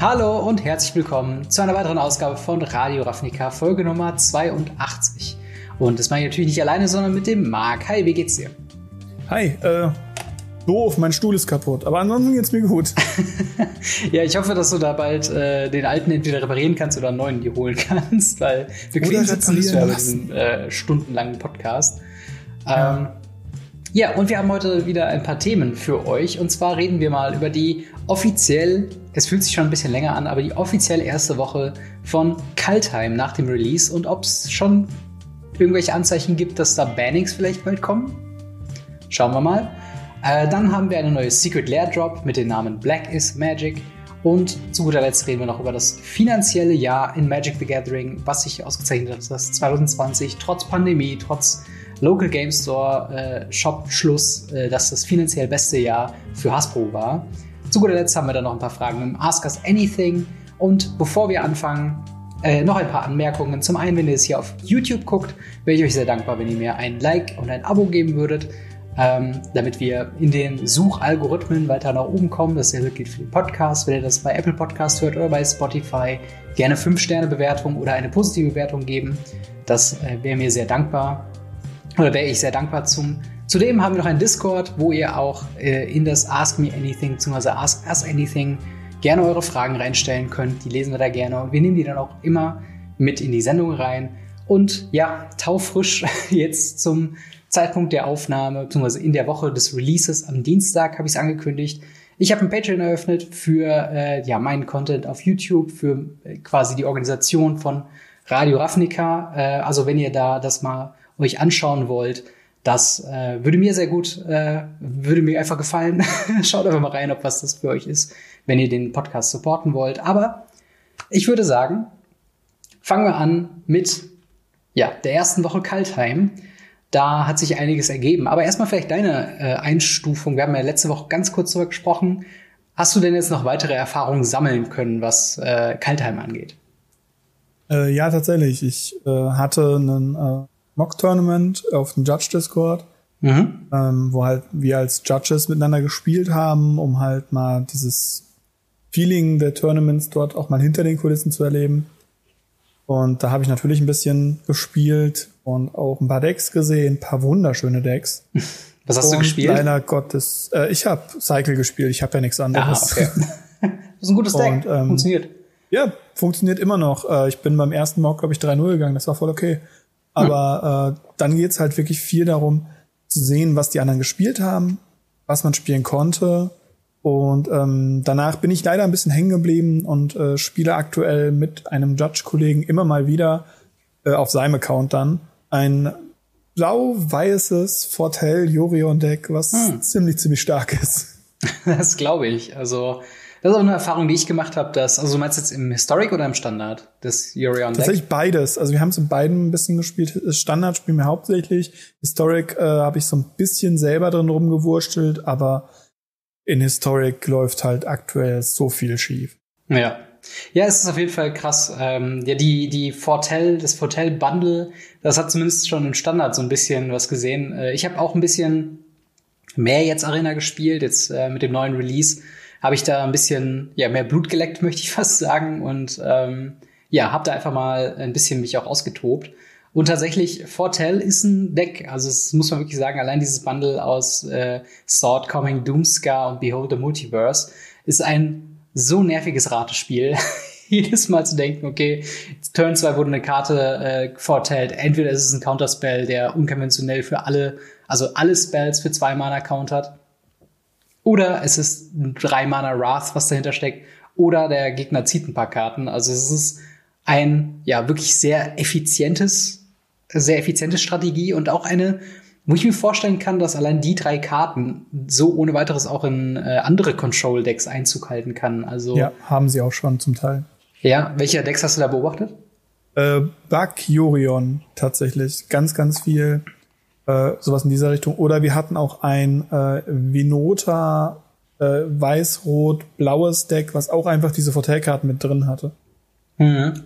Hallo und herzlich willkommen zu einer weiteren Ausgabe von Radio Ravnica, Folge Nummer 82. Und das mache ich natürlich nicht alleine, sondern mit dem Marc. Hi, wie geht's dir? Hi, äh, doof, mein Stuhl ist kaputt, aber ansonsten geht's mir gut. ja, ich hoffe, dass du da bald äh, den alten entweder reparieren kannst oder einen neuen dir holen kannst, weil wir kriegen sitzen nicht mehr diesen äh, stundenlangen Podcast. Ja. Ähm, ja, und wir haben heute wieder ein paar Themen für euch. Und zwar reden wir mal über die offiziell, es fühlt sich schon ein bisschen länger an, aber die offiziell erste Woche von Kaltheim nach dem Release und ob es schon irgendwelche Anzeichen gibt, dass da Bannings vielleicht bald kommen. Schauen wir mal. Äh, dann haben wir eine neue Secret Lair Drop mit dem Namen Black is Magic. Und zu guter Letzt reden wir noch über das finanzielle Jahr in Magic the Gathering, was sich ausgezeichnet hat, dass 2020 trotz Pandemie, trotz Local Game Store äh, Shop Schluss, äh, dass das finanziell beste Jahr für Hasbro war. Zu guter Letzt haben wir dann noch ein paar Fragen im Ask Us Anything. Und bevor wir anfangen, äh, noch ein paar Anmerkungen. Zum einen, wenn ihr es hier auf YouTube guckt, wäre ich euch sehr dankbar, wenn ihr mir ein Like und ein Abo geben würdet ähm, damit wir in den Suchalgorithmen weiter nach oben kommen. Dasselbe gilt für den Podcast. Wenn ihr das bei Apple Podcast hört oder bei Spotify, gerne 5-Sterne-Bewertung oder eine positive Bewertung geben. Das äh, wäre mir sehr dankbar. Oder wäre ich sehr dankbar zum. Zudem haben wir noch einen Discord, wo ihr auch äh, in das Ask Me Anything bzw. Ask Us Anything gerne eure Fragen reinstellen könnt. Die lesen wir da gerne und wir nehmen die dann auch immer mit in die Sendung rein. Und ja, taufrisch jetzt zum Zeitpunkt der Aufnahme, beziehungsweise in der Woche des Releases am Dienstag habe ich es angekündigt. Ich habe ein Patreon eröffnet für äh, ja, meinen Content auf YouTube, für äh, quasi die Organisation von Radio Ravnica. Äh, also wenn ihr da das mal euch anschauen wollt, das äh, würde mir sehr gut, äh, würde mir einfach gefallen. Schaut einfach mal rein, ob was das für euch ist, wenn ihr den Podcast supporten wollt. Aber ich würde sagen, fangen wir an mit ja, der ersten Woche Kaltheim. Da hat sich einiges ergeben. Aber erstmal vielleicht deine äh, Einstufung. Wir haben ja letzte Woche ganz kurz darüber gesprochen. Hast du denn jetzt noch weitere Erfahrungen sammeln können, was äh, Kaltheim angeht? Äh, ja, tatsächlich. Ich äh, hatte einen äh, Mock-Tournament auf dem Judge-Discord, mhm. ähm, wo halt wir als Judges miteinander gespielt haben, um halt mal dieses Feeling der Tournaments dort auch mal hinter den Kulissen zu erleben. Und da habe ich natürlich ein bisschen gespielt und auch ein paar Decks gesehen, ein paar wunderschöne Decks. Was hast und du gespielt? Leider Gottes, äh, ich habe Cycle gespielt, ich habe ja nichts anderes. Ah, okay. das ist ein gutes Deck, und, ähm, funktioniert. Ja, funktioniert immer noch. Äh, ich bin beim ersten Mock, glaube ich, 3-0 gegangen, das war voll okay. Aber äh, dann geht's halt wirklich viel darum, zu sehen, was die anderen gespielt haben, was man spielen konnte und ähm, danach bin ich leider ein bisschen hängen geblieben und äh, spiele aktuell mit einem Judge-Kollegen immer mal wieder äh, auf seinem Account dann ein blau-weißes Fortel Jorion-Deck, was hm. ziemlich, ziemlich stark ist. Das glaube ich. Also, das ist auch eine Erfahrung, die ich gemacht habe, dass, also du meinst jetzt im Historic oder im Standard, das Jorion-Deck? Tatsächlich beides. Also wir haben es in beiden ein bisschen gespielt. Standard spielen wir hauptsächlich. Historic äh, habe ich so ein bisschen selber drin rumgewurstelt, aber in Historic läuft halt aktuell so viel schief. Ja. Ja, es ist auf jeden Fall krass. Ähm, ja, die, die Fortel, das Fortel-Bundle, das hat zumindest schon im Standard so ein bisschen was gesehen. Äh, ich habe auch ein bisschen mehr jetzt Arena gespielt, jetzt äh, mit dem neuen Release habe ich da ein bisschen ja mehr Blut geleckt, möchte ich fast sagen. Und ähm, ja, habe da einfach mal ein bisschen mich auch ausgetobt. Und tatsächlich, Fortel ist ein Deck. Also, das muss man wirklich sagen, allein dieses Bundle aus äh, Sword, Coming, Doomscar und Behold the Multiverse ist ein so nerviges Ratespiel. Jedes Mal zu denken, okay, Turn 2 wurde eine Karte äh, vortellt. Entweder ist es ein Counterspell, der unkonventionell für alle, also alle Spells für zwei Mana countert. Oder es ist ein 3 Mana Wrath, was dahinter steckt. Oder der Gegner zieht ein paar Karten. Also es ist ein ja wirklich sehr effizientes sehr effiziente Strategie und auch eine, wo ich mir vorstellen kann, dass allein die drei Karten so ohne weiteres auch in äh, andere Control-Decks Einzug halten kann. Also ja, haben sie auch schon zum Teil. Ja, welche Decks hast du da beobachtet? Äh, Bug Jorion tatsächlich, ganz, ganz viel äh, sowas in dieser Richtung. Oder wir hatten auch ein äh, Vinota äh, weiß-rot-blaues Deck, was auch einfach diese Vorteilkarten mit drin hatte. Mhm.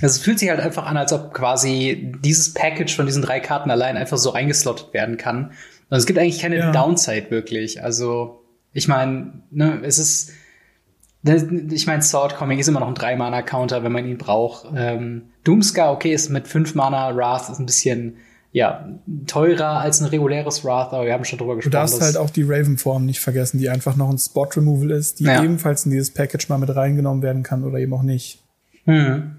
Also es fühlt sich halt einfach an, als ob quasi dieses Package von diesen drei Karten allein einfach so eingeslottet werden kann. Und es gibt eigentlich keine ja. Downside wirklich. Also ich meine, ne, es ist Ich meine, Sword Comic ist immer noch ein 3-Mana-Counter, wenn man ihn braucht. Ähm, Doomscar, okay, ist mit 5 Mana, Wrath ist ein bisschen ja, teurer als ein reguläres Wrath, aber wir haben schon drüber gesprochen. Du darfst halt auch die Raven-Form nicht vergessen, die einfach noch ein Spot-Removal ist, die ja. ebenfalls in dieses Package mal mit reingenommen werden kann oder eben auch nicht. Hm.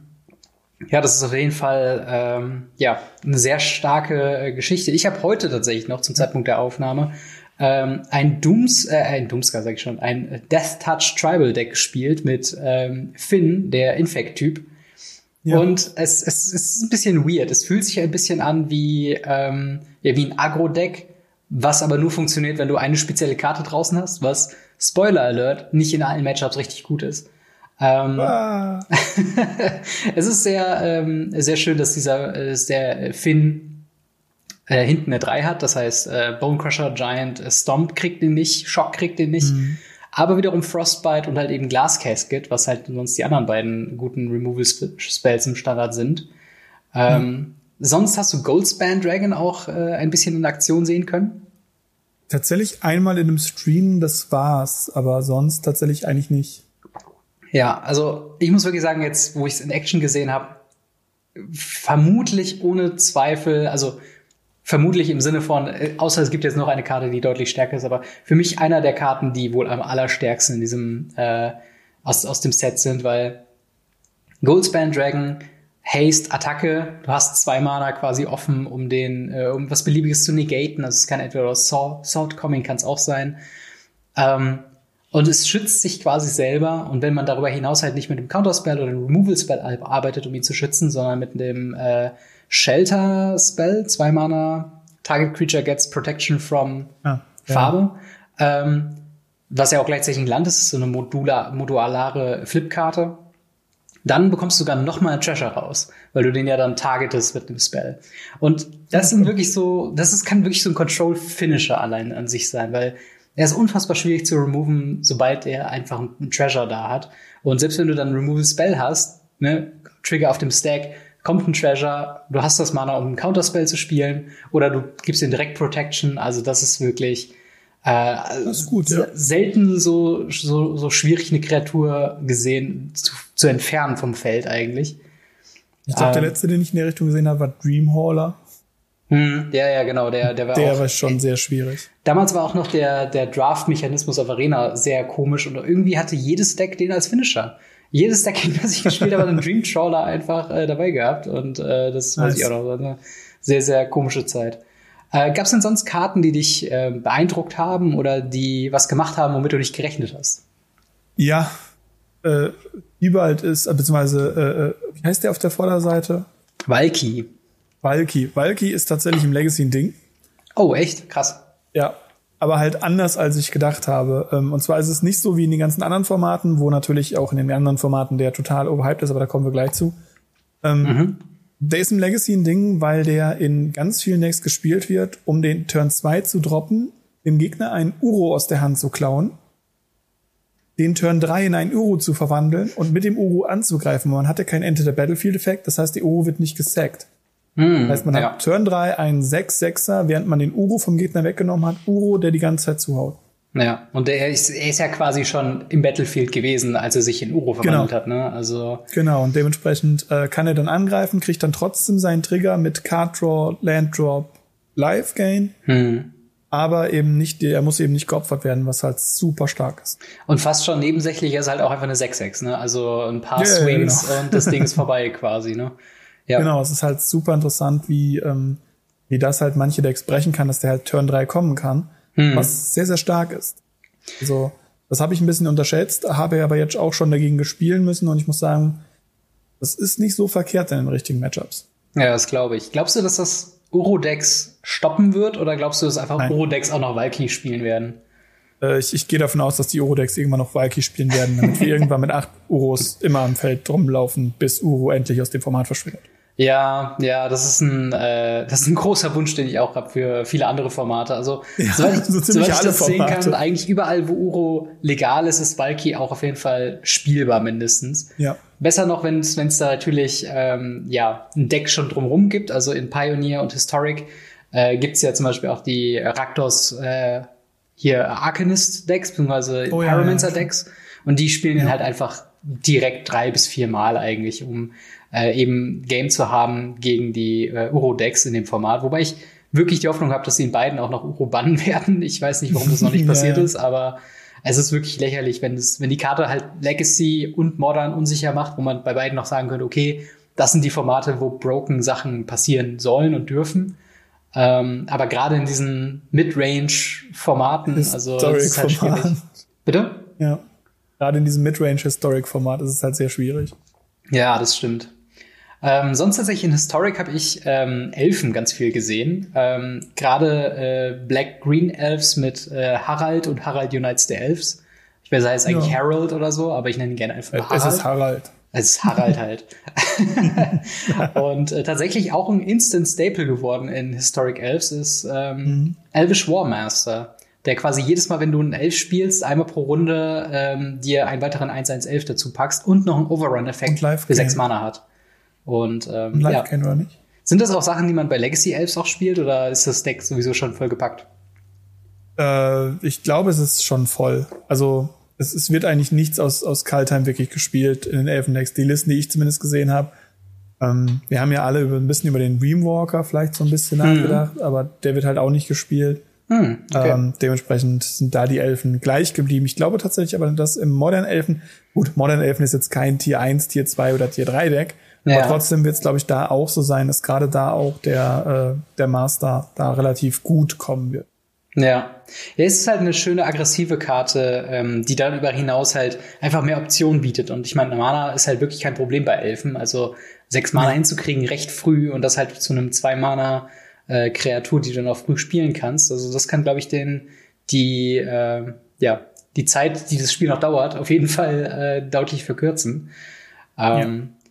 Ja, das ist auf jeden Fall ähm, ja eine sehr starke äh, Geschichte. Ich habe heute tatsächlich noch zum Zeitpunkt der Aufnahme ähm, ein Dooms, äh, ein Doomscar sag ich schon, ein Death Touch Tribal Deck gespielt mit ähm, Finn, der Infect-Typ. Ja. Und es, es, es ist ein bisschen weird. Es fühlt sich ein bisschen an wie, ähm, ja, wie ein Agro-Deck, was aber nur funktioniert, wenn du eine spezielle Karte draußen hast, was, Spoiler Alert, nicht in allen Matchups richtig gut ist. Ähm, ah. es ist sehr, ähm, sehr schön, dass dieser, äh, dass der Finn äh, hinten eine 3 hat. Das heißt, äh, Bone Crusher, Giant, äh, Stomp kriegt den nicht, Shock kriegt den nicht. Mhm. Aber wiederum Frostbite und halt eben Glass Casket, was halt sonst die anderen beiden guten Removal Spells im Standard sind. Ähm, mhm. Sonst hast du Goldspan Dragon auch äh, ein bisschen in Aktion sehen können? Tatsächlich einmal in einem Stream, das war's, aber sonst tatsächlich eigentlich nicht. Ja, also ich muss wirklich sagen, jetzt, wo ich es in Action gesehen habe, vermutlich ohne Zweifel, also vermutlich im Sinne von, äh, außer es gibt jetzt noch eine Karte, die deutlich stärker ist, aber für mich einer der Karten, die wohl am allerstärksten in diesem äh, aus, aus dem Set sind, weil Goldspan Dragon, Haste, Attacke, du hast zwei Mana quasi offen, um den, äh, um was Beliebiges zu negaten. Also es kann entweder Sword Coming kann es auch sein. Ähm, und es schützt sich quasi selber. Und wenn man darüber hinaus halt nicht mit dem Counterspell oder dem Removal Spell arbeitet, um ihn zu schützen, sondern mit dem äh, Shelter Spell, zwei Mana, Target Creature gets Protection from ah, Farbe. Ja. Ähm, was ja auch gleichzeitig ein Land ist, ist so eine modular, modulare Flipkarte. Dann bekommst du sogar noch mal Treasure raus, weil du den ja dann targetest mit dem Spell. Und das sind wirklich so, das ist, kann wirklich so ein Control-Finisher allein an sich sein, weil er ist unfassbar schwierig zu removen, sobald er einfach einen Treasure da hat. Und selbst wenn du dann Removal Spell hast, ne, Trigger auf dem Stack, kommt ein Treasure, du hast das Mana, um ein Counterspell zu spielen, oder du gibst den direkt Protection. Also das ist wirklich äh, das ist gut, ja. selten so, so, so schwierig eine Kreatur gesehen zu, zu entfernen vom Feld eigentlich. Ich glaube, ähm, der letzte, den ich in der Richtung gesehen habe, war Dreamhauler. Hm, ja, ja, genau, der, der war Der auch, war schon sehr schwierig. Damals war auch noch der, der Draft-Mechanismus auf Arena sehr komisch und irgendwie hatte jedes Deck den als Finisher jedes Deck, das ich gespielt habe, einen Dream Trawler einfach äh, dabei gehabt. Und äh, das nice. weiß ich auch noch. Eine sehr, sehr komische Zeit. Äh, Gab es denn sonst Karten, die dich äh, beeindruckt haben oder die was gemacht haben, womit du nicht gerechnet hast? Ja, äh, überall ist, äh, beziehungsweise, äh, wie heißt der auf der Vorderseite? Valky. Valky. Valky ist tatsächlich im Legacy ein Ding. Oh, echt? Krass. Ja, aber halt anders, als ich gedacht habe. Ähm, und zwar ist es nicht so wie in den ganzen anderen Formaten, wo natürlich auch in den anderen Formaten der total overhyped ist, aber da kommen wir gleich zu. Ähm, mhm. Der ist im Legacy ein Ding, weil der in ganz vielen Decks gespielt wird, um den Turn 2 zu droppen, dem Gegner einen Uro aus der Hand zu klauen, den Turn 3 in einen Uro zu verwandeln und mit dem Uro anzugreifen. Man hat ja keinen Enter the Battlefield Effekt, das heißt, die Uro wird nicht gesackt. Hm, das heißt, man ja. hat Turn 3 einen 6-6er, während man den Uro vom Gegner weggenommen hat. Uro, der die ganze Zeit zuhaut. Ja, und der ist, er ist ja quasi schon im Battlefield gewesen, als er sich in Uro verwandelt genau. hat, ne? Also. Genau, und dementsprechend äh, kann er dann angreifen, kriegt dann trotzdem seinen Trigger mit Card Draw, Land Drop, Life Gain. Hm. Aber eben nicht, er muss eben nicht geopfert werden, was halt super stark ist. Und fast schon nebensächlich ist halt auch einfach eine 6-6, ne? Also ein paar yeah, Swings genau. und das Ding ist vorbei quasi, ne? Ja. Genau, es ist halt super interessant, wie, ähm, wie das halt manche Decks brechen kann, dass der halt Turn 3 kommen kann, hm. was sehr, sehr stark ist. Also, das habe ich ein bisschen unterschätzt, habe aber jetzt auch schon dagegen gespielen müssen und ich muss sagen, das ist nicht so verkehrt in den richtigen Matchups. Ja, das glaube ich. Glaubst du, dass das Uro-Decks stoppen wird oder glaubst du, dass einfach Uro-Decks auch noch Valky spielen werden? Äh, ich, ich gehe davon aus, dass die Uro-Decks irgendwann noch Valky spielen werden, damit wir irgendwann mit acht Uros immer am Feld rumlaufen, bis Uro endlich aus dem Format verschwindet. Ja, ja, das ist ein, äh, das ist ein großer Wunsch, den ich auch habe für viele andere Formate. Also, ja, soweit ich, so soweit ich das sehen kann, eigentlich überall, wo Uro legal ist, ist Valky auch auf jeden Fall spielbar mindestens. Ja. Besser noch, wenn es da natürlich ähm, ja ein Deck schon drumherum gibt. Also in Pioneer und Historic äh, gibt ja zum Beispiel auch die Raktos äh, hier Arcanist-Decks, beziehungsweise oh, Pyromancer-Decks. Ja, ja. Und die spielen ja. halt einfach direkt drei bis vier Mal eigentlich, um äh, eben Game zu haben gegen die äh, Uro-Decks in dem Format. Wobei ich wirklich die Hoffnung habe, dass sie in beiden auch noch Uro bannen werden. Ich weiß nicht, warum das noch nicht passiert ja. ist, aber es ist wirklich lächerlich, wenn es, wenn die Karte halt Legacy und Modern unsicher macht, wo man bei beiden noch sagen könnte, okay, das sind die Formate, wo broken Sachen passieren sollen und dürfen. Ähm, aber gerade in diesen Mid-Range-Formaten, also das ist halt schwierig. Bitte? Ja. Gerade in diesem Mid-Range-Historic-Format ist es halt sehr schwierig. Ja, das stimmt. Ähm, sonst tatsächlich in Historic habe ich ähm, Elfen ganz viel gesehen. Ähm, Gerade äh, Black-Green Elves mit äh, Harald und Harald Unites the Elves. Ich weiß, heißt eigentlich ja. Harold oder so, aber ich nenne ihn gerne einfach Harald. Es ist Harald. Es ist Harald halt. und äh, tatsächlich auch ein Instant Staple geworden in Historic Elves ist ähm, mhm. Elvish Warmaster, der quasi jedes Mal, wenn du einen Elf spielst, einmal pro Runde ähm, dir einen weiteren 1-1-11 dazu packst und noch einen Overrun-Effekt für sechs Mana hat. Und ähm, Live ja. kennen wir nicht. Sind das auch Sachen, die man bei Legacy Elves auch spielt oder ist das Deck sowieso schon voll gepackt? Äh, ich glaube, es ist schon voll. Also es, es wird eigentlich nichts aus, aus Kaltheim wirklich gespielt in den Elfendecks. Die Listen, die ich zumindest gesehen habe. Ähm, wir haben ja alle über, ein bisschen über den Dreamwalker vielleicht so ein bisschen mhm. nachgedacht, aber der wird halt auch nicht gespielt. Mhm, okay. ähm, dementsprechend sind da die Elfen gleich geblieben. Ich glaube tatsächlich aber, dass im Modern Elfen, gut, Modern Elfen ist jetzt kein Tier 1, Tier 2 oder Tier 3 Deck, ja. Aber trotzdem wird es, glaube ich, da auch so sein, dass gerade da auch der, äh, der Master da relativ gut kommen wird. Ja. ja, es ist halt eine schöne aggressive Karte, ähm, die darüber hinaus halt einfach mehr Optionen bietet. Und ich meine, Mana ist halt wirklich kein Problem bei Elfen. Also sechs Mana ja. hinzukriegen recht früh und das halt zu einem zwei Mana äh, Kreatur, die du dann auch früh spielen kannst. Also das kann, glaube ich, den die äh, ja die Zeit, die das Spiel noch dauert, auf jeden Fall äh, deutlich verkürzen. Ähm, ja.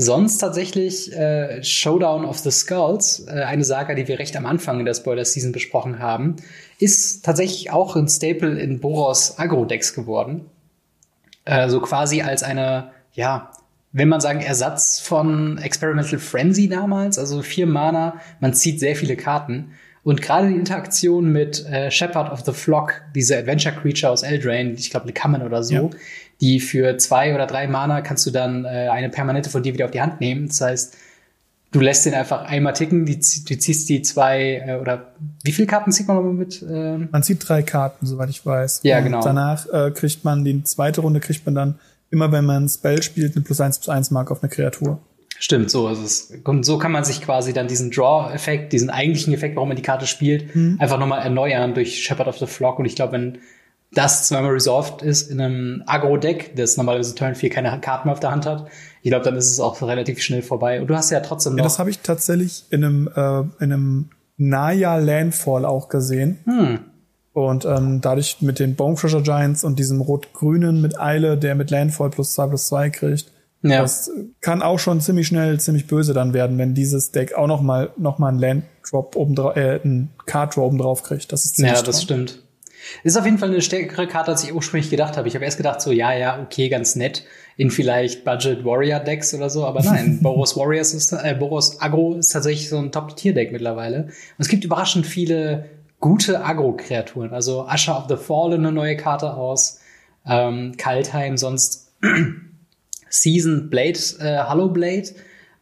Sonst tatsächlich äh, Showdown of the Skulls, äh, eine Saga, die wir recht am Anfang in der Spoiler-Season besprochen haben, ist tatsächlich auch ein Staple in Boros Agro-Decks geworden. Äh, so quasi als eine, ja, will man sagen, Ersatz von Experimental Frenzy damals, also vier Mana, man zieht sehr viele Karten. Und gerade die Interaktion mit äh, Shepherd of the Flock, diese Adventure Creature aus Eldraine, ich glaube, eine Kammern oder so, ja die für zwei oder drei Mana kannst du dann äh, eine permanente von dir wieder auf die Hand nehmen. Das heißt, du lässt den einfach einmal ticken, die, du ziehst die zwei äh, oder wie viele Karten zieht man nochmal mit? Ähm? Man zieht drei Karten, soweit ich weiß. Ja, genau. Und danach äh, kriegt man die zweite Runde kriegt man dann immer, wenn man ein Spell spielt, eine plus eins plus eins Mark auf eine Kreatur. Stimmt, so ist es. Und so kann man sich quasi dann diesen Draw-Effekt, diesen eigentlichen Effekt, warum man die Karte spielt, mhm. einfach nochmal erneuern durch Shepherd of the Flock. Und ich glaube, wenn das zweimal resolved ist in einem Agro-Deck, das normalerweise Turn 4 keine Karten mehr auf der Hand hat, ich glaube, dann ist es auch relativ schnell vorbei. Und du hast ja trotzdem noch. Ja, das habe ich tatsächlich in einem, äh, in einem Naya Landfall auch gesehen. Hm. Und ähm, dadurch mit den Bonefisher Giants und diesem Rot-Grünen mit Eile, der mit Landfall plus 2 plus 2 kriegt. Ja. Das kann auch schon ziemlich schnell, ziemlich böse dann werden, wenn dieses Deck auch noch mal, noch mal einen Land-Drop oben drauf, äh, einen Card-Drop oben drauf kriegt. Das ist ziemlich Ja, das strong. stimmt. Ist auf jeden Fall eine stärkere Karte, als ich ursprünglich gedacht habe. Ich habe erst gedacht, so, ja, ja, okay, ganz nett in vielleicht Budget Warrior Decks oder so, aber nein, Boros Warriors ist, äh, Boros Agro ist tatsächlich so ein Top-Tier-Deck mittlerweile. Und es gibt überraschend viele gute Agro-Kreaturen. Also Usher of the Fallen, eine neue Karte aus, ähm, Kaltheim, sonst Season Blade, äh, Hollow Blade,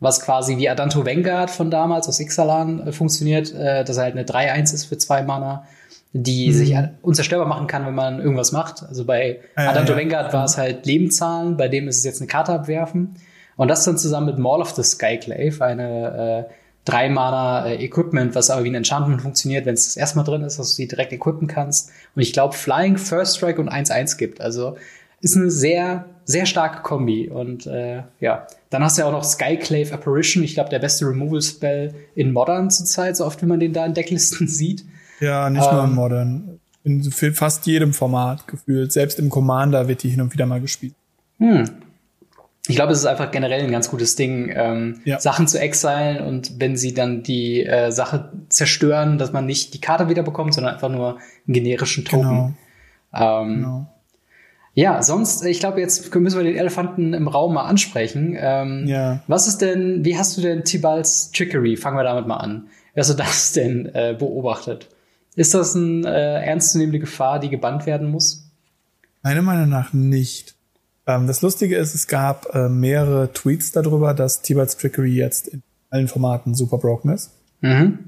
was quasi wie Adanto Vanguard von damals aus Ixalan äh, funktioniert, äh, dass er halt eine 3-1 ist für zwei Mana die mhm. sich unzerstörbar machen kann, wenn man irgendwas macht. Also bei ja, Adanto ja, Vanguard war es halt Lebenszahlen, bei dem ist es jetzt eine Karte abwerfen. Und das dann zusammen mit Maul of the Skyclave, eine äh, drei Mana äh, Equipment, was aber wie ein Enchantment funktioniert, wenn es das erste Mal drin ist, dass du sie direkt equippen kannst. Und ich glaube, Flying, First Strike und 1-1 gibt. Also ist eine sehr, sehr starke Kombi. Und äh, ja, dann hast du ja auch noch Skyclave Apparition. Ich glaube, der beste Removal-Spell in Modern zurzeit, so oft wie man den da in Decklisten sieht. Ja, nicht ähm, nur im ähm, Modern. In fast jedem Format gefühlt. Selbst im Commander wird die hin und wieder mal gespielt. Hm. Ich glaube, es ist einfach generell ein ganz gutes Ding, ähm, ja. Sachen zu exilen und wenn sie dann die äh, Sache zerstören, dass man nicht die Karte wieder bekommt, sondern einfach nur einen generischen Token. Genau. Ähm, genau. Ja, sonst, ich glaube, jetzt müssen wir den Elefanten im Raum mal ansprechen. Ähm, ja. Was ist denn, wie hast du denn Tibals Trickery? Fangen wir damit mal an. Wie hast du das denn äh, beobachtet? Ist das eine äh, ernstzunehmende Gefahr, die gebannt werden muss? Meiner Meinung nach nicht. Ähm, das Lustige ist, es gab äh, mehrere Tweets darüber, dass T-Balls Trickery jetzt in allen Formaten super broken ist. Mhm.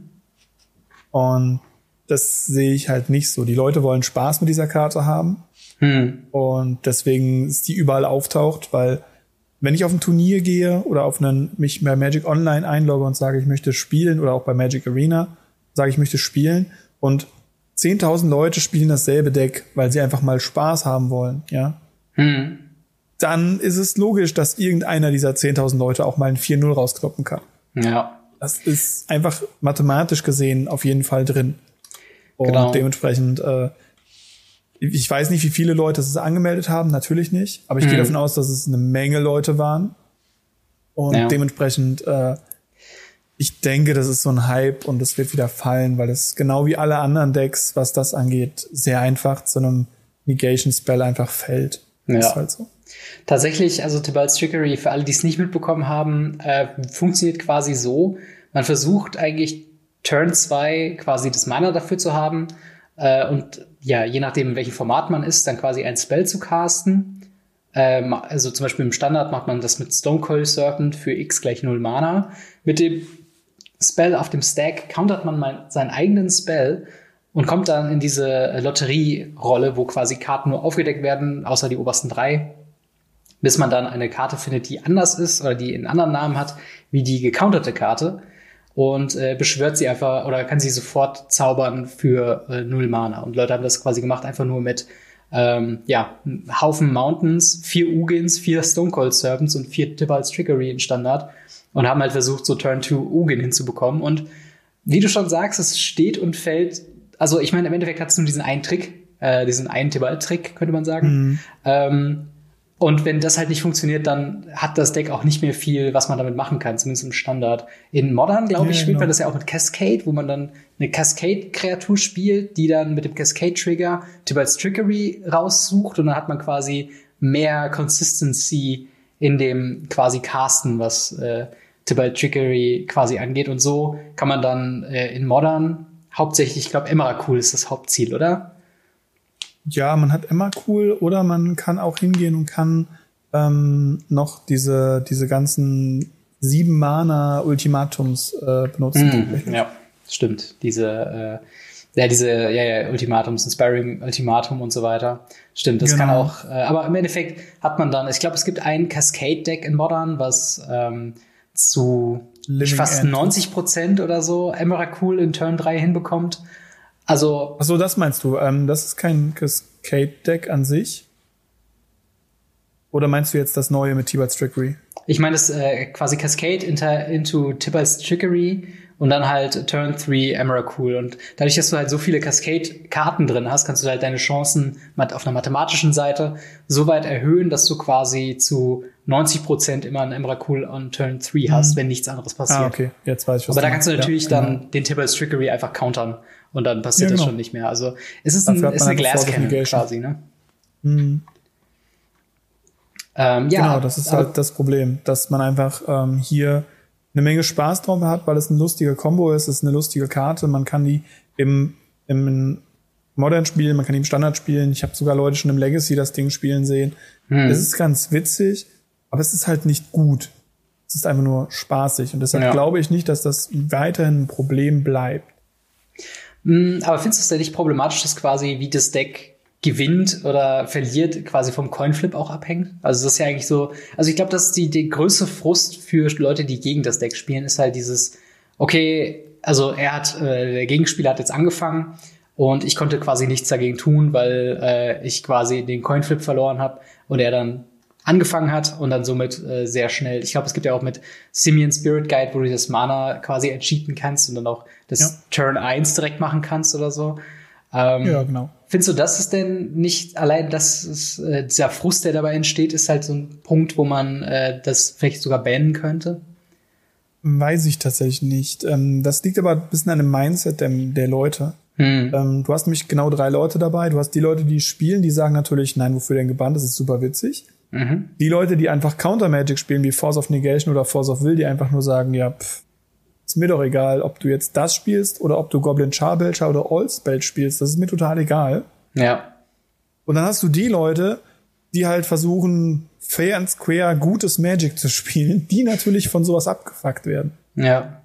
Und das sehe ich halt nicht so. Die Leute wollen Spaß mit dieser Karte haben. Mhm. Und deswegen ist die überall auftaucht, weil wenn ich auf ein Turnier gehe oder auf einen, mich bei Magic Online einlogge und sage, ich möchte spielen oder auch bei Magic Arena sage, ich möchte spielen und 10.000 Leute spielen dasselbe Deck, weil sie einfach mal Spaß haben wollen, ja, hm. dann ist es logisch, dass irgendeiner dieser 10.000 Leute auch mal ein 4-0 rauskloppen kann. Ja. Das ist einfach mathematisch gesehen auf jeden Fall drin. Und genau. dementsprechend äh, ich weiß nicht, wie viele Leute es angemeldet haben, natürlich nicht, aber ich mhm. gehe davon aus, dass es eine Menge Leute waren. Und ja. dementsprechend, äh, ich denke, das ist so ein Hype und es wird wieder fallen, weil es genau wie alle anderen Decks, was das angeht, sehr einfach zu einem Negation Spell einfach fällt. Ja. Ist halt so. Tatsächlich, also Tibalt's Trickery, für alle, die es nicht mitbekommen haben, äh, funktioniert quasi so. Man versucht eigentlich Turn 2 quasi das Mana dafür zu haben äh, und ja, je nachdem, in welchem Format man ist, dann quasi ein Spell zu casten. Ähm, also zum Beispiel im Standard macht man das mit Stone Coil Serpent für x gleich 0 Mana. Mit dem Spell auf dem Stack countert man mal seinen eigenen Spell und kommt dann in diese Lotterie-Rolle, wo quasi Karten nur aufgedeckt werden, außer die obersten drei, bis man dann eine Karte findet, die anders ist oder die einen anderen Namen hat, wie die gecounterte Karte und äh, beschwört sie einfach oder kann sie sofort zaubern für äh, null Mana. Und Leute haben das quasi gemacht, einfach nur mit ähm, ja, Haufen Mountains, vier Ugins, vier Stone Cold Serpents und vier Tibalt's Trickery in Standard und haben halt versucht, so Turn 2 Ugin hinzubekommen. Und wie du schon sagst, es steht und fällt. Also, ich meine, im Endeffekt hat es nur diesen einen Trick, äh, diesen einen Tibalt-Trick, könnte man sagen. Mhm. Ähm, und wenn das halt nicht funktioniert, dann hat das Deck auch nicht mehr viel, was man damit machen kann, zumindest im Standard. In Modern, glaube ich, ja, spielt genau. man das ja auch mit Cascade, wo man dann eine Cascade-Kreatur spielt, die dann mit dem Cascade-Trigger Tibalt's Trickery raussucht und dann hat man quasi mehr Consistency in dem quasi Casten, was äh, Tibalt Trickery quasi angeht. Und so kann man dann äh, in Modern hauptsächlich, ich glaube, Emrakul ist das Hauptziel, oder? ja, man hat cool oder man kann auch hingehen und kann ähm, noch diese, diese ganzen sieben Mana Ultimatums äh, benutzen. Mm, ja, stimmt. Diese, äh, ja, diese, ja, ja, Ultimatums, Inspiring Ultimatum und so weiter. Stimmt, das genau. kann auch, äh, aber im Endeffekt hat man dann, ich glaube, es gibt ein Cascade-Deck in Modern, was ähm, zu Living fast End. 90 Prozent oder so Emrakul in Turn 3 hinbekommt. Also. Achso, das meinst du. Ähm, das ist kein Cascade-Deck an sich. Oder meinst du jetzt das neue mit Tibalt's Trickery? Ich meine das äh, quasi Cascade inter, into Tibalt's Trickery und dann halt Turn 3 Emrakul. Und dadurch, dass du halt so viele Cascade-Karten drin hast, kannst du halt deine Chancen auf einer mathematischen Seite so weit erhöhen, dass du quasi zu 90 Prozent immer ein Emrakul on Turn 3 hast, mhm. wenn nichts anderes passiert. Ah, okay. Jetzt weiß ich, was Aber da kannst du natürlich ja, dann genau. den Tibalt's Trickery einfach countern und dann passiert ja, genau. das schon nicht mehr. Also es ist, ein, ist eine Glass Cannon quasi, ne? Mhm. Ähm, ja, genau, das ist halt das Problem, dass man einfach ähm, hier eine Menge Spaß drauf hat, weil es eine lustige Combo ist, es ist eine lustige Karte, man kann die im, im Modern spielen, man kann die im Standard spielen. Ich habe sogar Leute schon im Legacy das Ding spielen sehen. Hm. Es ist ganz witzig, aber es ist halt nicht gut. Es ist einfach nur spaßig und deshalb ja. glaube ich nicht, dass das weiterhin ein Problem bleibt. Hm, aber findest du es denn nicht problematisch, dass quasi wie das Deck gewinnt oder verliert, quasi vom Coinflip auch abhängt? Also das ist ja eigentlich so, also ich glaube, dass die, die größte Frust für Leute, die gegen das Deck spielen, ist halt dieses, okay, also er hat, äh, der Gegenspieler hat jetzt angefangen und ich konnte quasi nichts dagegen tun, weil äh, ich quasi den Coinflip verloren habe und er dann angefangen hat und dann somit äh, sehr schnell. Ich glaube, es gibt ja auch mit Simeon Spirit Guide, wo du das Mana quasi entschieden kannst und dann auch das ja. Turn 1 direkt machen kannst oder so. Ähm, ja, genau. Findest du, dass es denn nicht allein, dass es, äh, dieser Frust, der dabei entsteht, ist halt so ein Punkt, wo man äh, das vielleicht sogar bannen könnte? Weiß ich tatsächlich nicht. Ähm, das liegt aber ein bisschen an dem Mindset der, der Leute. Hm. Ähm, du hast nämlich genau drei Leute dabei. Du hast die Leute, die spielen, die sagen natürlich, nein, wofür denn gebannt? Das ist super witzig. Mhm. Die Leute, die einfach Counter Magic spielen, wie Force of Negation oder Force of Will, die einfach nur sagen, ja, pff, ist mir doch egal, ob du jetzt das spielst oder ob du Goblin Charbelcher oder Allspell spielst, das ist mir total egal. Ja. Und dann hast du die Leute, die halt versuchen, fair and square gutes Magic zu spielen, die natürlich von sowas abgefuckt werden. Ja.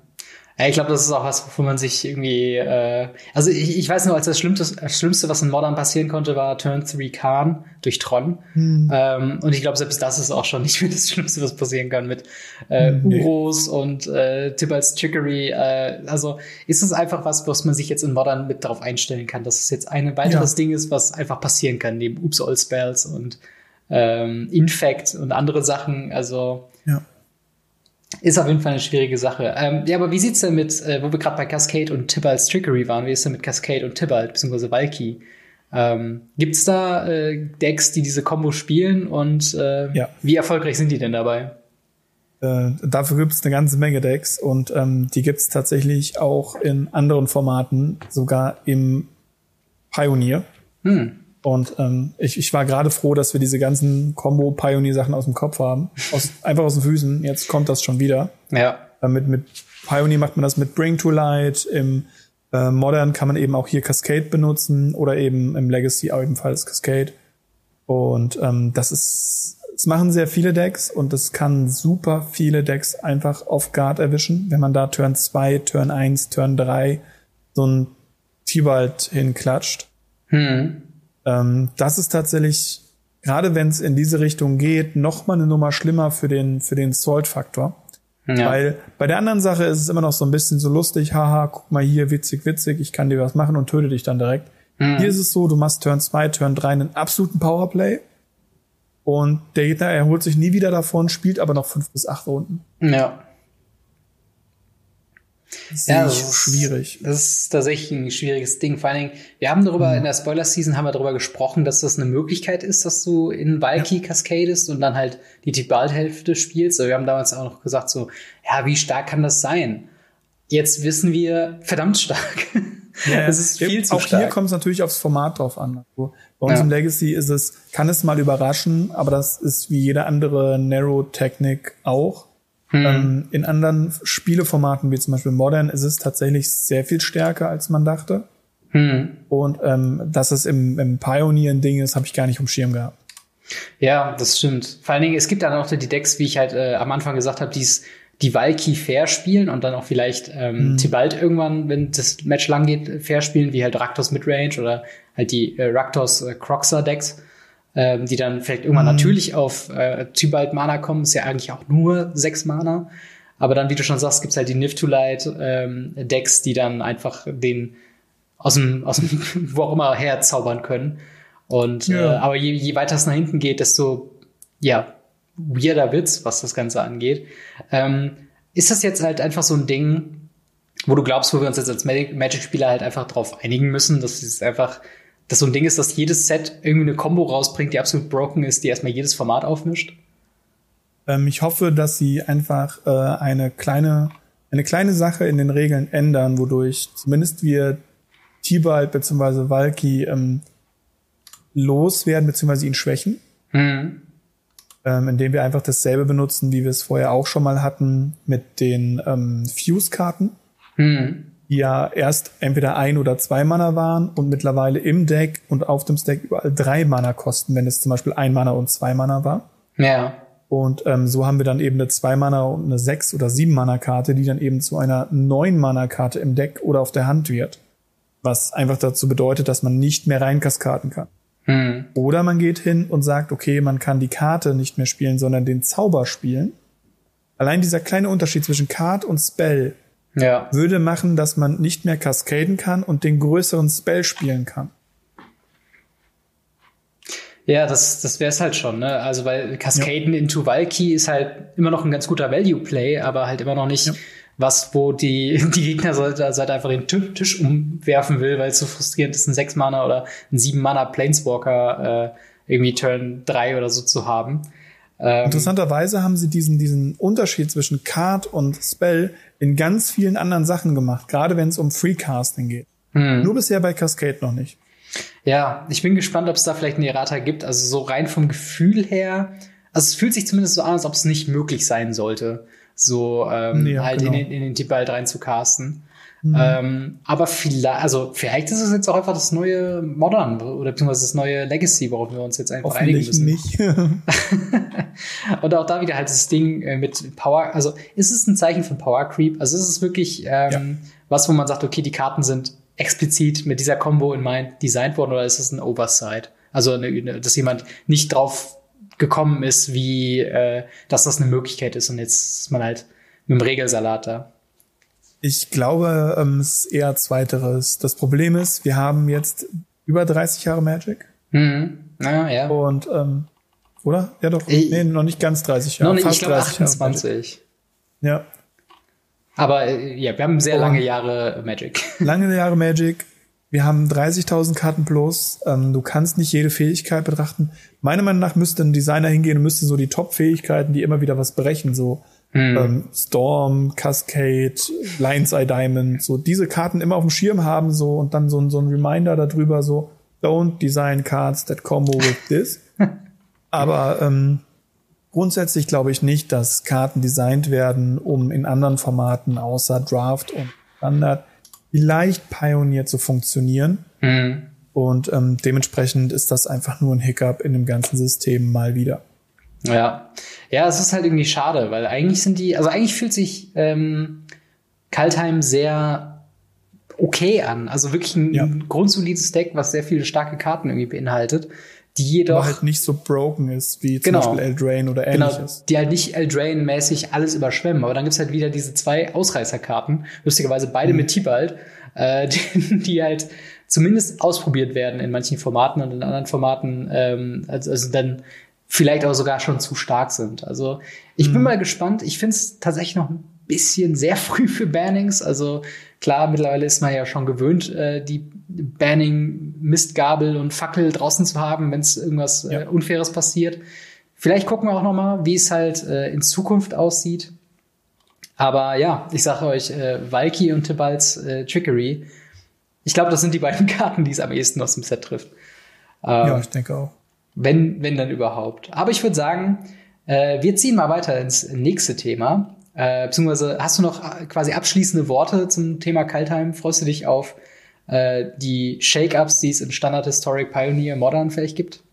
Ich glaube, das ist auch was, wovon man sich irgendwie. Äh, also ich, ich weiß nur, als das Schlimmste, das Schlimmste, was in Modern passieren konnte, war Turn 3 Khan durch Tron. Hm. Ähm, und ich glaube, selbst das ist auch schon nicht mehr das Schlimmste, was passieren kann mit äh, hm, nee. Uros und äh, Tibbals Trickery. Äh, also ist es einfach was, was man sich jetzt in Modern mit darauf einstellen kann, dass es jetzt ein weiteres ja. Ding ist, was einfach passieren kann, neben Oops All Spells und ähm, Infect und andere Sachen. Also ja. Ist auf jeden Fall eine schwierige Sache. Ähm, ja, aber wie sieht's denn mit, äh, wo wir gerade bei Cascade und Tibalt's Trickery waren, wie ist denn mit Cascade und Tibalt, beziehungsweise Valky? Ähm, gibt's da äh, Decks, die diese Combo spielen und äh, ja. wie erfolgreich sind die denn dabei? Äh, dafür gibt's eine ganze Menge Decks und ähm, die gibt's tatsächlich auch in anderen Formaten, sogar im Pioneer. Hm. Und ähm, ich, ich war gerade froh, dass wir diese ganzen Combo-Pioneer-Sachen aus dem Kopf haben. Aus, einfach aus den Füßen. Jetzt kommt das schon wieder. Ja. Damit mit Pioneer macht man das mit Bring to Light. Im äh, Modern kann man eben auch hier Cascade benutzen oder eben im Legacy auch ebenfalls Cascade. Und ähm, das ist, es machen sehr viele Decks und es kann super viele Decks einfach auf Guard erwischen, wenn man da Turn 2, Turn 1, Turn 3 so ein Tibalt hinklatscht. Hm. Ähm, das ist tatsächlich, gerade wenn es in diese Richtung geht, noch mal eine Nummer schlimmer für den, für den Salt-Faktor. Ja. Weil bei der anderen Sache ist es immer noch so ein bisschen so lustig, haha, guck mal hier, witzig, witzig, ich kann dir was machen und töte dich dann direkt. Mhm. Hier ist es so, du machst Turn 2, Turn 3 einen absoluten Powerplay und der Gegner erholt sich nie wieder davon, spielt aber noch fünf bis acht Runden. Ja. Das ja, das ist schwierig. Das ist tatsächlich ein schwieriges Ding. Vor allen Dingen, wir haben darüber, mhm. in der Spoiler-Season haben wir darüber gesprochen, dass das eine Möglichkeit ist, dass du in Valky ja. cascadest und dann halt die Tibalt-Hälfte spielst. Aber wir haben damals auch noch gesagt so, ja, wie stark kann das sein? Jetzt wissen wir, verdammt stark. Ja, das ist viel zu auch stark. Hier kommt es natürlich aufs Format drauf an. Also bei uns ja. im Legacy ist es, kann es mal überraschen, aber das ist wie jede andere Narrow-Technik auch. Hm. Ähm, in anderen Spieleformaten, wie zum Beispiel Modern, ist es tatsächlich sehr viel stärker, als man dachte. Hm. Und ähm, dass es im, im Pioneer ein Ding ist, habe ich gar nicht um Schirm gehabt. Ja, das stimmt. Vor allen Dingen, es gibt dann auch die Decks, wie ich halt äh, am Anfang gesagt habe, die die Valky fair spielen und dann auch vielleicht ähm, mhm. Tibalt irgendwann, wenn das Match lang geht, fair spielen, wie halt Raktos Midrange oder halt die äh, Raktos äh, Croxer Decks ähm, die dann vielleicht irgendwann mhm. natürlich auf äh, Tybalt Mana kommen, ist ja eigentlich auch nur sechs Mana. Aber dann, wie du schon sagst, gibt's halt die Nift to Light ähm, Decks, die dann einfach den aus dem, aus dem wo auch immer herzaubern können. Und ja. äh, aber je, je weiter es nach hinten geht, desto ja, weirder wird's, was das Ganze angeht. Ähm, ist das jetzt halt einfach so ein Ding, wo du glaubst, wo wir uns jetzt als Magic-Spieler halt einfach drauf einigen müssen, dass es einfach das so ein Ding ist, dass jedes Set irgendwie eine Combo rausbringt, die absolut broken ist, die erstmal jedes Format aufmischt? Ähm, ich hoffe, dass sie einfach äh, eine kleine eine kleine Sache in den Regeln ändern, wodurch zumindest wir Tibalt bzw. Valky ähm, loswerden bzw. ihn schwächen. Mhm. Ähm, indem wir einfach dasselbe benutzen, wie wir es vorher auch schon mal hatten mit den ähm, Fuse-Karten. Mhm die ja erst entweder ein oder zwei Mana waren und mittlerweile im Deck und auf dem Stack überall drei Mana kosten, wenn es zum Beispiel ein Mana und zwei Mana war. Ja. Und ähm, so haben wir dann eben eine zwei Mana und eine sechs oder sieben Mana Karte, die dann eben zu einer neun Mana Karte im Deck oder auf der Hand wird. Was einfach dazu bedeutet, dass man nicht mehr reinkaskaden kann. Hm. Oder man geht hin und sagt, okay, man kann die Karte nicht mehr spielen, sondern den Zauber spielen. Allein dieser kleine Unterschied zwischen Card und Spell ja. würde machen, dass man nicht mehr cascaden kann und den größeren Spell spielen kann. Ja, das, das wäre es halt schon, ne? Also, weil Cascaden ja. into Valky ist halt immer noch ein ganz guter Value-Play, aber halt immer noch nicht ja. was, wo die, die Gegner Seite halt einfach den Tisch umwerfen will, weil es so frustrierend ist, ein 6-Mana oder ein 7-Mana Planeswalker äh, irgendwie Turn 3 oder so zu haben. Ähm, Interessanterweise haben sie diesen, diesen Unterschied zwischen Card und Spell in ganz vielen anderen Sachen gemacht, gerade wenn es um Freecasting geht. Hm. Nur bisher bei Cascade noch nicht. Ja, ich bin gespannt, ob es da vielleicht einen Errata gibt. Also so rein vom Gefühl her, also es fühlt sich zumindest so an, als ob es nicht möglich sein sollte, so ähm, nee, halt genau. in, den, in den Tibalt rein zu casten. Mhm. Ähm, aber vielleicht, also vielleicht ist es jetzt auch einfach das neue Modern oder beziehungsweise das neue Legacy, worauf wir uns jetzt einfach einigen müssen. nicht. und auch da wieder halt das Ding äh, mit Power, also ist es ein Zeichen von Power Creep? Also ist es wirklich ähm, ja. was, wo man sagt, okay, die Karten sind explizit mit dieser Combo in Mind designt worden oder ist es ein Oversight? Also, eine, dass jemand nicht drauf gekommen ist, wie, äh, dass das eine Möglichkeit ist und jetzt ist man halt mit dem Regelsalat da. Ich glaube, ähm, es ist eher zweiteres. Das Problem ist, wir haben jetzt über 30 Jahre Magic. Mhm. Ja, ja. Und, ähm, oder? Ja, doch. Ich, nee, noch nicht ganz 30 Jahre. Noch nicht, fast ich glaube 28. Ja. Aber äh, ja, wir haben sehr lange Jahre Magic. Lange Jahre Magic. Wir haben 30.000 Karten plus. Ähm, du kannst nicht jede Fähigkeit betrachten. Meiner Meinung nach müsste ein Designer hingehen und müsste so die Top-Fähigkeiten, die immer wieder was brechen, so hm. ähm, Storm, Cascade, Lion's Eye Diamond, so diese Karten immer auf dem Schirm haben, so und dann so, so ein Reminder darüber, so don't design cards that combo with this. Aber ähm, grundsätzlich glaube ich nicht, dass Karten designt werden, um in anderen Formaten außer Draft und Standard vielleicht Pioneer zu funktionieren. Mhm. Und ähm, dementsprechend ist das einfach nur ein Hiccup in dem ganzen System mal wieder. Ja. Ja, es ist halt irgendwie schade, weil eigentlich sind die, also eigentlich fühlt sich ähm, Kaltheim sehr okay an. Also wirklich ein ja. grundsolides Deck, was sehr viele starke Karten irgendwie beinhaltet die jedoch Aber halt nicht so broken ist wie zum genau, Beispiel Eldraine oder genau, ähnliches. Genau, die halt nicht Eldraine-mäßig alles überschwemmen. Aber dann gibt's halt wieder diese zwei Ausreißerkarten, lustigerweise beide mhm. mit Tibalt, äh, die, die, halt zumindest ausprobiert werden in manchen Formaten und in anderen Formaten, ähm, also, also dann vielleicht auch sogar schon zu stark sind. Also ich mhm. bin mal gespannt. Ich finde es tatsächlich noch ein bisschen sehr früh für Bannings. Also klar, mittlerweile ist man ja schon gewöhnt, äh, die Banning, Mistgabel und Fackel draußen zu haben, wenn es irgendwas äh, ja. äh, Unfaires passiert. Vielleicht gucken wir auch noch mal, wie es halt äh, in Zukunft aussieht. Aber ja, ich sage euch, äh, Valky und Tibalds äh, Trickery, ich glaube, das sind die beiden Karten, die es am ehesten aus dem Set trifft. Ähm, ja, ich denke auch. Wenn, wenn dann überhaupt. Aber ich würde sagen, äh, wir ziehen mal weiter ins nächste Thema. Äh, beziehungsweise hast du noch äh, quasi abschließende Worte zum Thema Kaltheim? Freust du dich auf äh, die Shake-Ups, die es in Standard Historic Pioneer Modern vielleicht gibt?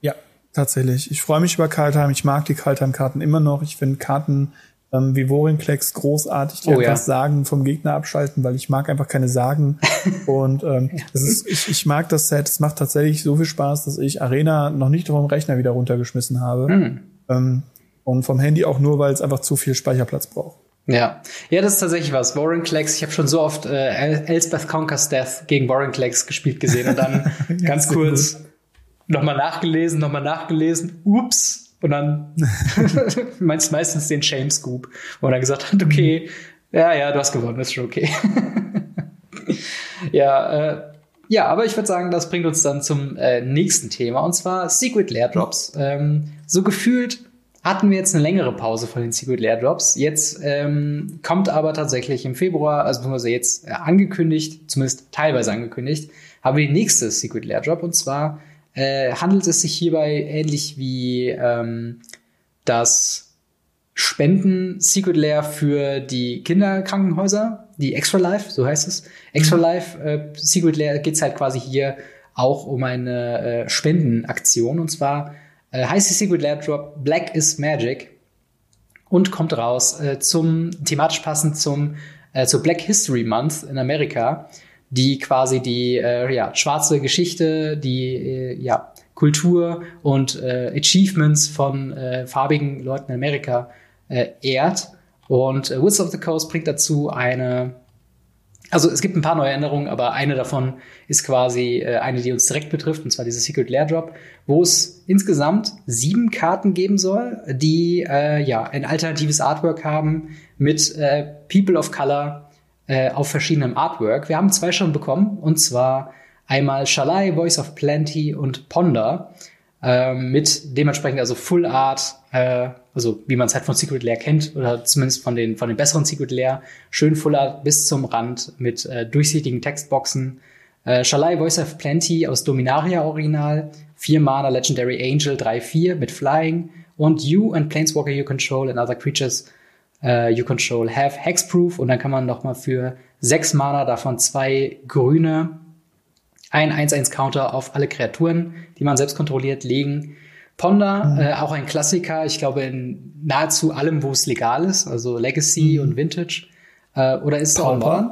Ja, tatsächlich. Ich freue mich über Kaltheim. Ich mag die Kaltheim-Karten immer noch. Ich finde Karten ähm, wie Vorinklex großartig, die oh, einfach ja. Sagen vom Gegner abschalten, weil ich mag einfach keine Sagen. und ähm, das ist, ich, ich mag das Set. Es macht tatsächlich so viel Spaß, dass ich Arena noch nicht vom Rechner wieder runtergeschmissen habe. Mhm. Ähm, und vom Handy auch nur, weil es einfach zu viel Speicherplatz braucht. Ja, ja, das ist tatsächlich was. Warren Klecks, ich habe schon so oft äh, Elspeth Conquers Death gegen Warren Klecks gespielt gesehen und dann ja, ganz kurz nochmal nachgelesen, nochmal nachgelesen, ups, und dann meinst meistens den Shame Scoop, wo er dann gesagt hat, okay, mhm. ja, ja, du hast gewonnen, ist schon okay. ja, äh, ja, aber ich würde sagen, das bringt uns dann zum äh, nächsten Thema und zwar Secret Lair Drops. Ähm, so gefühlt hatten wir jetzt eine längere Pause von den Secret Lair Drops. Jetzt ähm, kommt aber tatsächlich im Februar, also beziehungsweise jetzt äh, angekündigt, zumindest teilweise angekündigt, haben wir die nächste Secret Lair Drop und zwar äh, handelt es sich hierbei ähnlich wie ähm, das Spenden Secret Lair für die Kinderkrankenhäuser, die Extra Life, so heißt es. Extra mhm. Life äh, Secret Lair geht es halt quasi hier auch um eine äh, Spendenaktion und zwar äh, heißt die Secret Lair Drop Black is Magic und kommt raus äh, zum thematisch passend zum äh, zur Black History Month in Amerika, die quasi die äh, ja, schwarze Geschichte, die äh, ja Kultur und äh, Achievements von äh, farbigen Leuten in Amerika äh, ehrt. Und äh, Wizards of the Coast bringt dazu eine also es gibt ein paar neue Änderungen, aber eine davon ist quasi äh, eine, die uns direkt betrifft, und zwar diese Secret Lair Drop, wo es insgesamt sieben Karten geben soll, die ja ein alternatives Artwork haben mit People of Color äh, auf verschiedenem Artwork. Wir haben zwei schon bekommen, und zwar einmal Shalai, Voice of Plenty und Ponder äh, mit dementsprechend also Full Art äh, also wie man es halt von Secret Lair kennt, oder zumindest von den, von den besseren Secret Lair, schön fuller bis zum Rand mit äh, durchsichtigen Textboxen. Äh, Shalai Voice of Plenty aus Dominaria Original, 4 Mana Legendary Angel 3-4 mit Flying und You and Planeswalker You Control and Other Creatures äh, you control have hexproof und dann kann man noch mal für sechs Mana davon zwei grüne ein 1-1-Counter auf alle Kreaturen, die man selbst kontrolliert, legen. Ponder, mhm. äh, auch ein Klassiker, ich glaube in nahezu allem, wo es legal ist, also Legacy mhm. und Vintage. Äh, oder ist Modern?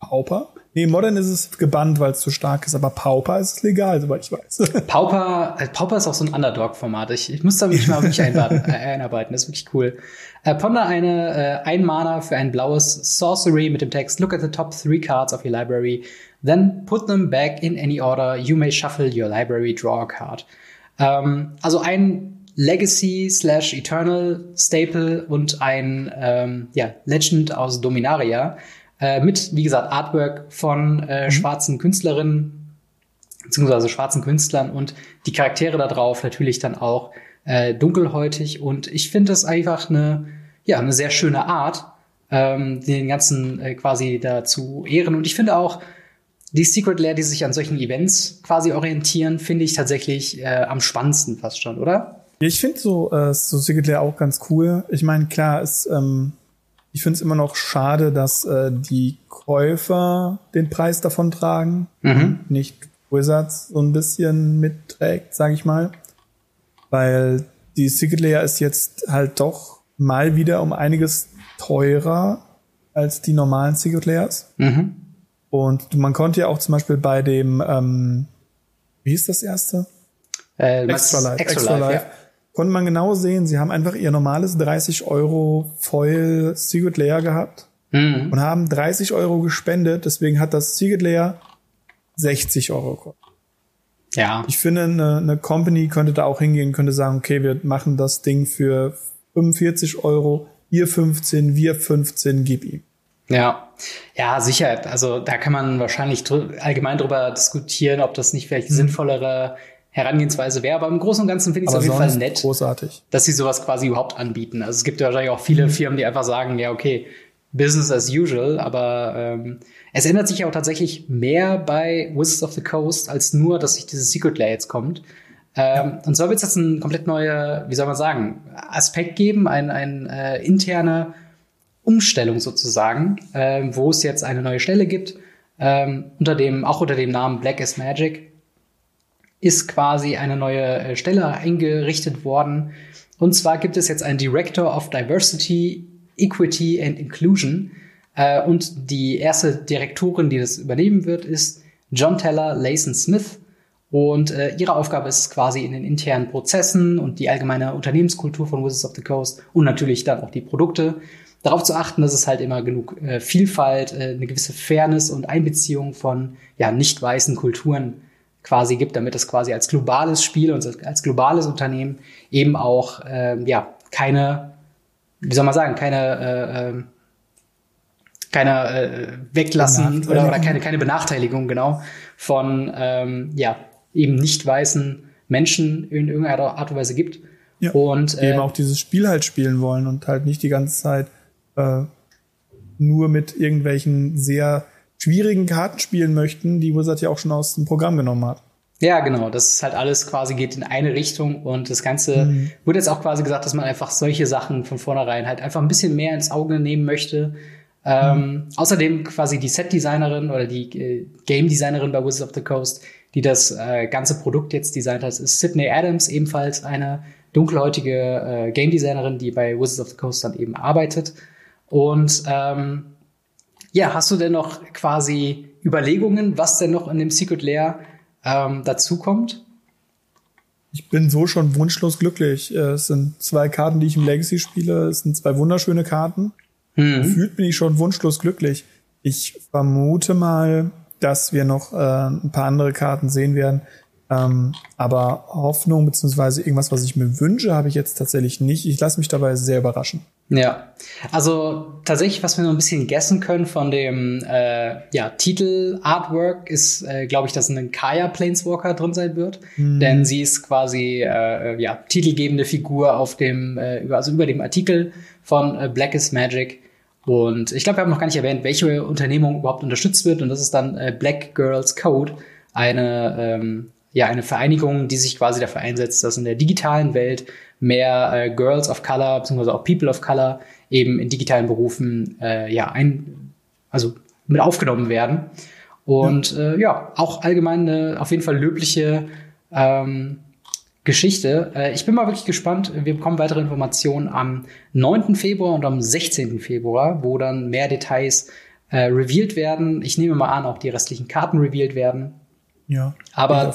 Pauper? Nee, Modern ist es gebannt, weil es zu stark ist, aber Pauper ist es legal, soweit ich weiß. Pauper, äh, Pauper ist auch so ein Underdog-Format. Ich, ich muss da mich mal wirklich einarbeiten, äh, einarbeiten, das ist wirklich cool. Äh, Ponder eine äh, ein Mana für ein blaues Sorcery mit dem Text Look at the top three cards of your library, then put them back in any order. You may shuffle your library, draw a card. Ähm, also ein Legacy slash Eternal Staple und ein ähm, ja, Legend aus Dominaria äh, mit, wie gesagt, Artwork von äh, mhm. schwarzen Künstlerinnen beziehungsweise schwarzen Künstlern und die Charaktere da drauf natürlich dann auch äh, dunkelhäutig und ich finde das einfach eine ja eine sehr schöne Art ähm, den ganzen äh, quasi dazu ehren und ich finde auch die Secret Lair, die sich an solchen Events quasi orientieren, finde ich tatsächlich äh, am spannendsten fast schon, oder? Ja, ich finde so, äh, so Secret Lair auch ganz cool. Ich meine, klar, ist, ähm, ich finde es immer noch schade, dass äh, die Käufer den Preis davon tragen, mhm. nicht Wizards so ein bisschen mitträgt, sage ich mal. Weil die Secret Layer ist jetzt halt doch mal wieder um einiges teurer als die normalen Secret Layers. Mhm. Und man konnte ja auch zum Beispiel bei dem, ähm, wie hieß das erste? Äh, Extra Life. Extra, Extra Life, Life. Ja. Konnte man genau sehen, sie haben einfach ihr normales 30 Euro Foil Secret Layer gehabt mhm. und haben 30 Euro gespendet. Deswegen hat das Secret Layer 60 Euro gekostet. Ja. Ich finde, eine, eine Company könnte da auch hingehen, könnte sagen, okay, wir machen das Ding für 45 Euro, ihr 15, wir 15, gib ihm. Ja, ja, sicher. Also da kann man wahrscheinlich dr allgemein drüber diskutieren, ob das nicht vielleicht mhm. sinnvollere Herangehensweise wäre. Aber im Großen und Ganzen finde ich es auf jeden Fall nett, großartig. dass sie sowas quasi überhaupt anbieten. Also es gibt ja wahrscheinlich auch viele. Firmen, die einfach sagen, ja, okay, Business as usual, aber ähm, es ändert sich ja auch tatsächlich mehr bei Wizards of the Coast als nur, dass sich dieses Secret Layer jetzt kommt. Ähm, ja. Und so wird es jetzt ein komplett neuer, wie soll man sagen, Aspekt geben, ein, ein äh, interne Umstellung sozusagen, äh, wo es jetzt eine neue Stelle gibt, ähm, unter dem, auch unter dem Namen Black is Magic, ist quasi eine neue äh, Stelle eingerichtet worden. Und zwar gibt es jetzt einen Director of Diversity, Equity and Inclusion. Äh, und die erste Direktorin, die das übernehmen wird, ist John Teller Layson Smith. Und äh, ihre Aufgabe ist quasi in den internen Prozessen und die allgemeine Unternehmenskultur von Wizards of the Coast und natürlich dann auch die Produkte darauf zu achten, dass es halt immer genug äh, Vielfalt, äh, eine gewisse Fairness und Einbeziehung von ja nicht weißen Kulturen quasi gibt, damit es quasi als globales Spiel und als globales Unternehmen eben auch äh, ja keine, wie soll man sagen, keine äh, ähm, keine äh, weglassen oder, oder keine keine Benachteiligung genau von ähm, ja eben nicht weißen Menschen in irgendeiner Art und Weise gibt. Ja, und äh, eben auch dieses Spiel halt spielen wollen und halt nicht die ganze Zeit äh, nur mit irgendwelchen sehr schwierigen Karten spielen möchten, die Wizard ja auch schon aus dem Programm genommen hat. Ja, genau. Das ist halt alles quasi geht in eine Richtung und das Ganze mhm. wurde jetzt auch quasi gesagt, dass man einfach solche Sachen von vornherein halt einfach ein bisschen mehr ins Auge nehmen möchte. Ähm, mhm. Außerdem quasi die Set-Designerin oder die äh, Game-Designerin bei Wizards of the Coast, die das äh, ganze Produkt jetzt designt hat, ist Sydney Adams, ebenfalls eine dunkelhäutige äh, Game-Designerin, die bei Wizards of the Coast dann eben arbeitet. Und ähm, ja, hast du denn noch quasi Überlegungen, was denn noch in dem Secret Lair ähm, dazukommt? Ich bin so schon wunschlos glücklich. Äh, es sind zwei Karten, die ich im Legacy spiele. Es sind zwei wunderschöne Karten. Mhm. Gefühlt bin ich schon wunschlos glücklich. Ich vermute mal, dass wir noch äh, ein paar andere Karten sehen werden. Ähm, aber Hoffnung beziehungsweise irgendwas, was ich mir wünsche, habe ich jetzt tatsächlich nicht. Ich lasse mich dabei sehr überraschen. Ja, also tatsächlich, was wir nur ein bisschen guessen können von dem äh, ja, Titel-Artwork, ist, äh, glaube ich, dass ein Kaya Planeswalker drin sein wird. Mhm. Denn sie ist quasi äh, ja, titelgebende Figur auf dem, äh, über, also über dem Artikel von äh, Black is Magic. Und ich glaube, wir haben noch gar nicht erwähnt, welche Unternehmung überhaupt unterstützt wird. Und das ist dann äh, Black Girls Code, eine ähm, ja eine Vereinigung, die sich quasi dafür einsetzt, dass in der digitalen Welt mehr äh, Girls of Color bzw. auch People of Color eben in digitalen Berufen äh, ja ein, also mit aufgenommen werden. Und ja, äh, ja auch allgemein eine auf jeden Fall löbliche ähm, Geschichte. Äh, ich bin mal wirklich gespannt. Wir bekommen weitere Informationen am 9. Februar und am 16. Februar, wo dann mehr Details äh, revealed werden. Ich nehme mal an, auch die restlichen Karten revealed werden. Ja. Aber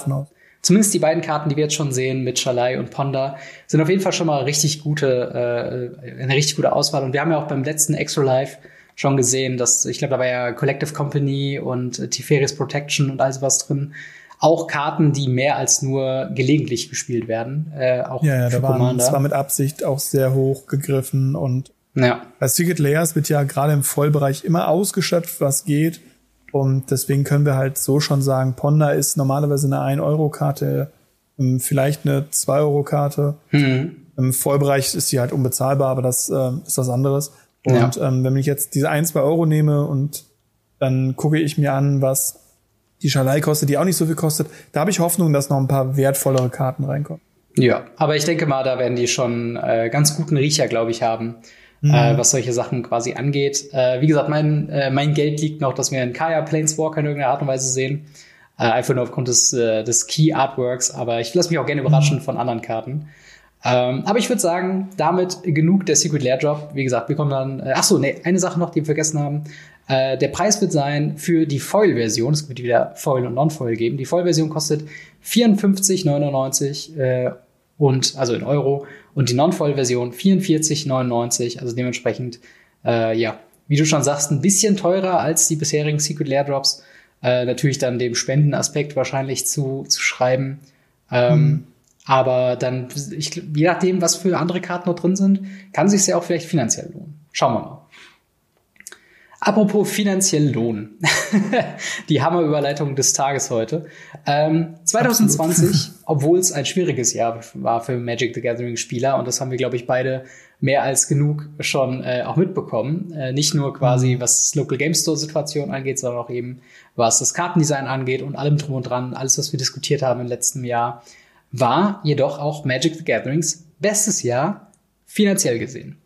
zumindest die beiden Karten, die wir jetzt schon sehen mit Shalai und Ponda, sind auf jeden Fall schon mal richtig gute, äh, eine richtig gute Auswahl. Und wir haben ja auch beim letzten Extra Life schon gesehen, dass ich glaube, da war ja Collective Company und äh, Tiferis Protection und all sowas drin. Auch Karten, die mehr als nur gelegentlich gespielt werden. Äh, auch ja, ja, da waren, das war mit Absicht auch sehr hoch gegriffen und ja. Bei Secret Layers wird ja gerade im Vollbereich immer ausgeschöpft, was geht. Und deswegen können wir halt so schon sagen, Ponda ist normalerweise eine 1-Euro-Karte, ähm, vielleicht eine 2-Euro-Karte. Mhm. Im Vollbereich ist sie halt unbezahlbar, aber das äh, ist was anderes. Und ja. ähm, wenn ich jetzt diese 1, 2 Euro nehme und dann gucke ich mir an, was die Schalei kostet, die auch nicht so viel kostet, da habe ich Hoffnung, dass noch ein paar wertvollere Karten reinkommen. Ja, aber ich denke mal, da werden die schon äh, ganz guten Riecher, glaube ich, haben mhm. äh, was solche Sachen quasi angeht. Äh, wie gesagt, mein, äh, mein Geld liegt noch, dass wir einen Kaya Planeswalker in irgendeiner Art und Weise sehen. Äh, einfach nur aufgrund des, äh, des Key Artworks, aber ich lasse mich auch gerne überraschen mhm. von anderen Karten. Ähm, aber ich würde sagen, damit genug der Secret Lair Drop. Wie gesagt, wir kommen dann. Äh, ach so, nee, eine Sache noch, die wir vergessen haben. Äh, der Preis wird sein für die Foil-Version. Es wird wieder Foil und Non-Foil geben. Die Foil-Version kostet 54,99 äh, und also in Euro und die Non-Foil-Version 44,99, also dementsprechend, äh, ja, wie du schon sagst, ein bisschen teurer als die bisherigen Secret Lair Drops. Äh, natürlich dann dem Spendenaspekt wahrscheinlich zu, zu schreiben. Ähm, hm. Aber dann, ich, je nachdem, was für andere Karten noch drin sind, kann sich ja auch vielleicht finanziell lohnen. Schauen wir mal. Apropos finanziell Lohn. Die Hammerüberleitung des Tages heute. Ähm, 2020, obwohl es ein schwieriges Jahr war für Magic the Gathering Spieler, und das haben wir, glaube ich, beide mehr als genug schon äh, auch mitbekommen. Äh, nicht nur quasi, mhm. was Local Game Store Situation angeht, sondern auch eben, was das Kartendesign angeht und allem drum und dran, alles, was wir diskutiert haben im letzten Jahr, war jedoch auch Magic the Gatherings bestes Jahr finanziell gesehen.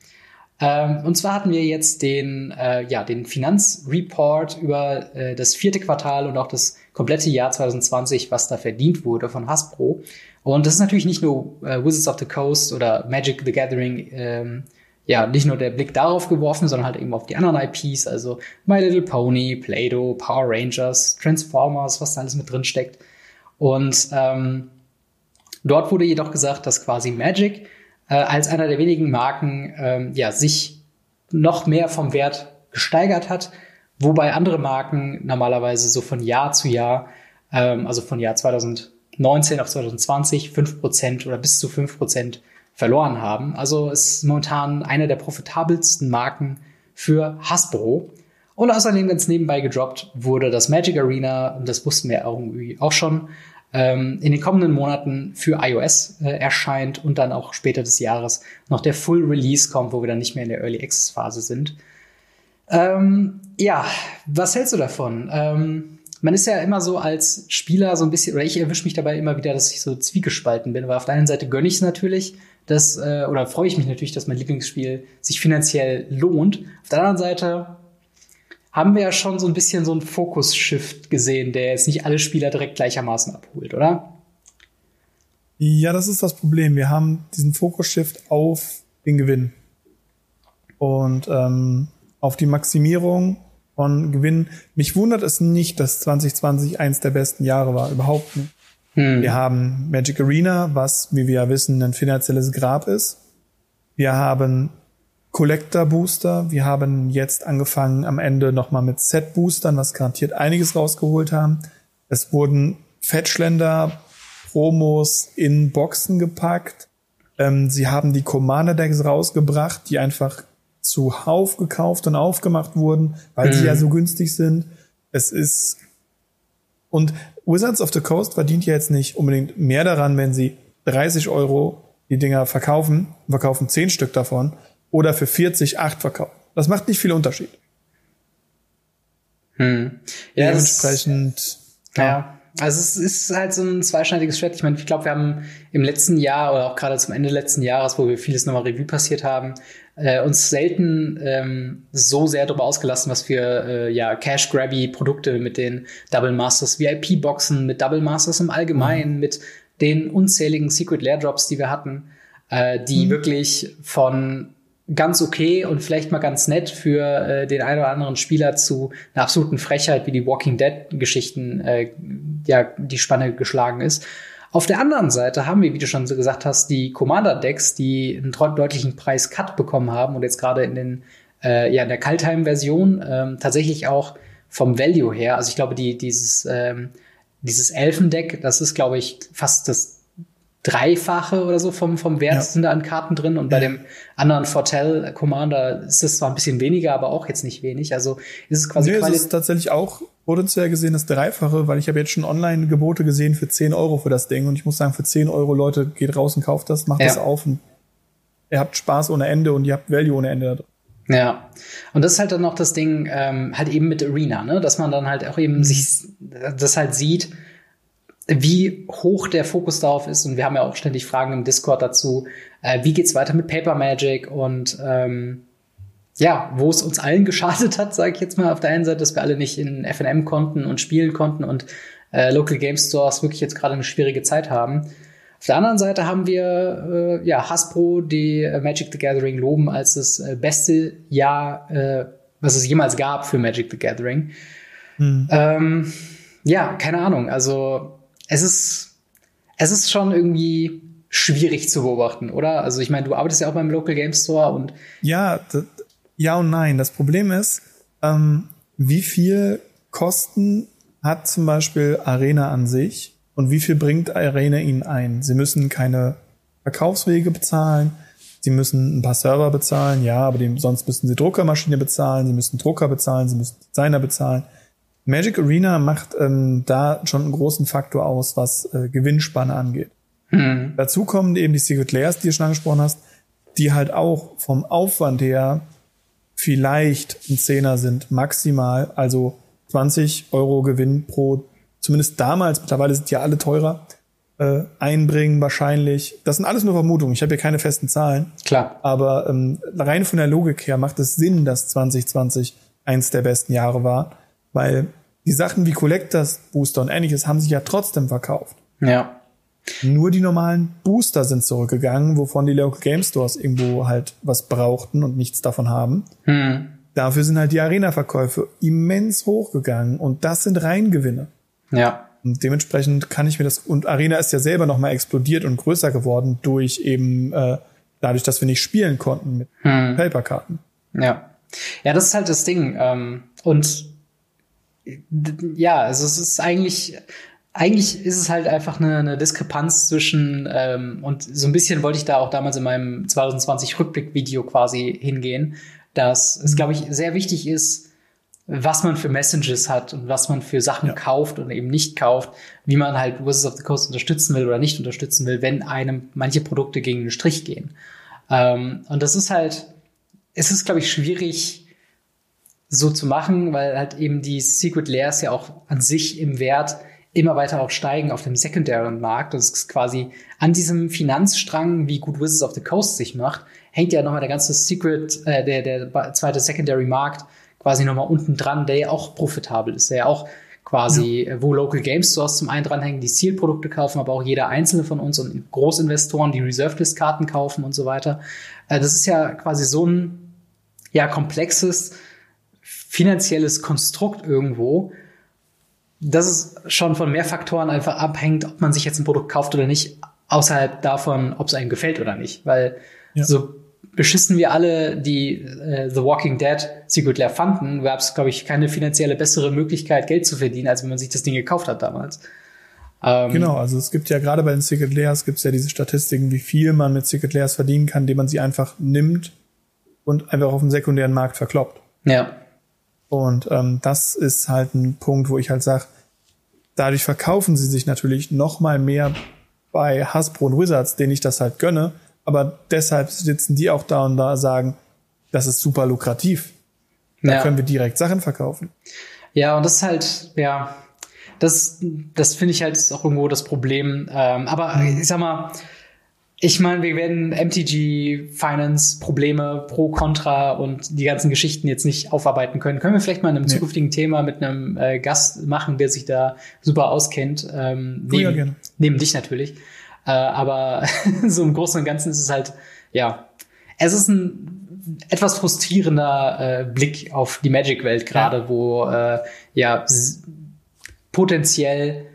Ähm, und zwar hatten wir jetzt den, äh, ja, den Finanzreport über äh, das vierte Quartal und auch das komplette Jahr 2020, was da verdient wurde von Hasbro. Und das ist natürlich nicht nur äh, Wizards of the Coast oder Magic the Gathering, ähm, ja, nicht nur der Blick darauf geworfen, sondern halt eben auf die anderen IPs, also My Little Pony, Play-Doh, Power Rangers, Transformers, was da alles mit drin steckt. Und ähm, dort wurde jedoch gesagt, dass quasi Magic äh, als einer der wenigen Marken ähm, ja, sich noch mehr vom Wert gesteigert hat, wobei andere Marken normalerweise so von Jahr zu Jahr, ähm, also von Jahr 2019 auf 2020, 5% oder bis zu 5% verloren haben. Also ist momentan eine der profitabelsten Marken für Hasbro. Und außerdem ganz nebenbei gedroppt wurde das Magic Arena, und das wussten wir irgendwie auch schon, ähm, in den kommenden Monaten für iOS äh, erscheint und dann auch später des Jahres noch der Full Release kommt, wo wir dann nicht mehr in der Early Access Phase sind. Ähm, ja, was hältst du davon? Ähm, man ist ja immer so als Spieler so ein bisschen, oder ich erwische mich dabei immer wieder, dass ich so zwiegespalten bin, weil auf der einen Seite gönne ich es natürlich, dass, äh, oder freue ich mich natürlich, dass mein Lieblingsspiel sich finanziell lohnt. Auf der anderen Seite haben wir ja schon so ein bisschen so einen Fokus-Shift gesehen, der jetzt nicht alle Spieler direkt gleichermaßen abholt, oder? Ja, das ist das Problem. Wir haben diesen Fokus-Shift auf den Gewinn und ähm, auf die Maximierung von Gewinn. Mich wundert es nicht, dass 2020 eins der besten Jahre war, überhaupt nicht. Hm. Wir haben Magic Arena, was, wie wir ja wissen, ein finanzielles Grab ist. Wir haben Collector Booster. Wir haben jetzt angefangen am Ende nochmal mit Set Boostern, was garantiert einiges rausgeholt haben. Es wurden Fetchländer Promos in Boxen gepackt. Ähm, sie haben die Commander Decks rausgebracht, die einfach zuhauf gekauft und aufgemacht wurden, weil mhm. sie ja so günstig sind. Es ist und Wizards of the Coast verdient ja jetzt nicht unbedingt mehr daran, wenn sie 30 Euro die Dinger verkaufen, verkaufen 10 Stück davon, oder für 40 8 verkaufen. Das macht nicht viel Unterschied. Hm. Ja, Dementsprechend. ja. ja. Also es ist halt so ein zweischneidiges Schwert. Ich meine, ich glaube, wir haben im letzten Jahr oder auch gerade zum Ende letzten Jahres, wo wir vieles nochmal Revue passiert haben, äh, uns selten ähm, so sehr darüber ausgelassen, was für äh, ja, Cash-Grabby-Produkte mit den Double Masters VIP-Boxen, mit Double Masters im Allgemeinen, mhm. mit den unzähligen Secret Lair Drops, die wir hatten, äh, die mhm. wirklich von ganz okay und vielleicht mal ganz nett für äh, den einen oder anderen Spieler zu einer absoluten Frechheit wie die Walking Dead Geschichten äh, ja die Spanne geschlagen ist. Auf der anderen Seite haben wir, wie du schon so gesagt hast, die Commander-Decks, die einen deutlichen Preis-Cut bekommen haben und jetzt gerade in den äh, ja in der Kaltheim-Version ähm, tatsächlich auch vom Value her. Also ich glaube, die dieses ähm, dieses Elfendeck, das ist glaube ich fast das Dreifache oder so vom, vom Wert ja. sind da an Karten drin. Und bei dem anderen Fortel Commander ist es zwar ein bisschen weniger, aber auch jetzt nicht wenig. Also ist es quasi. Nee, es ist tatsächlich auch potenziell gesehen das Dreifache, weil ich habe jetzt schon Online-Gebote gesehen für 10 Euro für das Ding. Und ich muss sagen, für 10 Euro, Leute, geht raus und kauft das, macht ja. das auf und ihr habt Spaß ohne Ende und ihr habt Value ohne Ende da drin. Ja, und das ist halt dann noch das Ding, ähm, halt eben mit Arena, ne? dass man dann halt auch eben mhm. sich das halt sieht, wie hoch der Fokus darauf ist. Und wir haben ja auch ständig Fragen im Discord dazu, äh, wie geht's weiter mit Paper Magic und ähm, ja, wo es uns allen geschadet hat, sage ich jetzt mal auf der einen Seite, dass wir alle nicht in FNM konnten und spielen konnten und äh, Local Game Stores wirklich jetzt gerade eine schwierige Zeit haben. Auf der anderen Seite haben wir äh, ja Hasbro, die äh, Magic the Gathering loben als das äh, beste Jahr, äh, was es jemals gab für Magic the Gathering. Hm. Ähm, ja, keine Ahnung. Also es ist, es ist schon irgendwie schwierig zu beobachten, oder? Also ich meine, du arbeitest ja auch beim Local Game Store und ja, ja und nein. Das Problem ist, ähm, wie viel Kosten hat zum Beispiel Arena an sich und wie viel bringt Arena ihnen ein? Sie müssen keine Verkaufswege bezahlen, sie müssen ein paar Server bezahlen, ja, aber dem, sonst müssen sie Druckermaschine bezahlen, sie müssen Drucker bezahlen, sie müssen Designer bezahlen. Magic Arena macht ähm, da schon einen großen Faktor aus, was äh, Gewinnspanne angeht. Mhm. Dazu kommen eben die Secret Layers, die du schon angesprochen hast, die halt auch vom Aufwand her vielleicht ein Zehner sind, maximal. Also 20 Euro Gewinn pro, zumindest damals, mittlerweile sind ja alle teurer, äh, einbringen wahrscheinlich. Das sind alles nur Vermutungen. Ich habe hier keine festen Zahlen. Klar. Aber ähm, rein von der Logik her macht es Sinn, dass 2020 eins der besten Jahre war. Weil die Sachen wie Collectors Booster und ähnliches haben sich ja trotzdem verkauft. Ja. Nur die normalen Booster sind zurückgegangen, wovon die Local Game Stores irgendwo halt was brauchten und nichts davon haben. Hm. Dafür sind halt die Arena-Verkäufe immens hochgegangen und das sind Reingewinne. Ja. Und dementsprechend kann ich mir das, und Arena ist ja selber nochmal explodiert und größer geworden durch eben, äh, dadurch, dass wir nicht spielen konnten mit hm. Paperkarten. Ja. Ja, das ist halt das Ding. Ähm, und ja, also es ist eigentlich, eigentlich ist es halt einfach eine, eine Diskrepanz zwischen, ähm, und so ein bisschen wollte ich da auch damals in meinem 2020 Rückblick-Video quasi hingehen, dass es, glaube ich, sehr wichtig ist, was man für Messages hat und was man für Sachen ja. kauft und eben nicht kauft, wie man halt Wizards of the Coast unterstützen will oder nicht unterstützen will, wenn einem manche Produkte gegen den Strich gehen. Ähm, und das ist halt, es ist, glaube ich, schwierig, so zu machen, weil halt eben die Secret Layers ja auch an sich im Wert immer weiter auch steigen auf dem sekundären Markt. Das ist quasi an diesem Finanzstrang, wie gut Wizards of the Coast sich macht, hängt ja nochmal der ganze Secret, äh, der, der zweite Secondary Markt quasi nochmal unten dran, der ja auch profitabel ist, der ja auch quasi, ja. wo Local Game Stores zum einen dranhängen, die Zielprodukte kaufen, aber auch jeder einzelne von uns und Großinvestoren, die Reserved List Karten kaufen und so weiter. Äh, das ist ja quasi so ein, ja, komplexes, finanzielles Konstrukt irgendwo, das ist schon von mehr Faktoren einfach abhängt, ob man sich jetzt ein Produkt kauft oder nicht, außerhalb davon, ob es einem gefällt oder nicht. Weil ja. so beschissen wir alle die äh, The Walking Dead Secret Lair fanden, gab es, glaube ich, keine finanzielle bessere Möglichkeit, Geld zu verdienen, als wenn man sich das Ding gekauft hat damals. Ähm, genau, also es gibt ja gerade bei den Secret Layers gibt es ja diese Statistiken, wie viel man mit Secret Layers verdienen kann, indem man sie einfach nimmt und einfach auf dem sekundären Markt verkloppt. Ja. Und ähm, das ist halt ein Punkt, wo ich halt sage, dadurch verkaufen sie sich natürlich noch mal mehr bei Hasbro und Wizards, denen ich das halt gönne. Aber deshalb sitzen die auch da und da sagen, das ist super lukrativ. Da ja. können wir direkt Sachen verkaufen. Ja, und das ist halt, ja, das, das finde ich halt auch irgendwo das Problem. Ähm, aber ich sag mal, ich meine, wir werden MTG Finance Probleme pro Contra und die ganzen Geschichten jetzt nicht aufarbeiten können. Können wir vielleicht mal in einem nee. zukünftigen Thema mit einem äh, Gast machen, der sich da super auskennt. Ähm, neben, ja, gerne. neben dich natürlich. Äh, aber so im Großen und Ganzen ist es halt, ja, es ist ein etwas frustrierender äh, Blick auf die Magic-Welt gerade, ja. wo äh, ja potenziell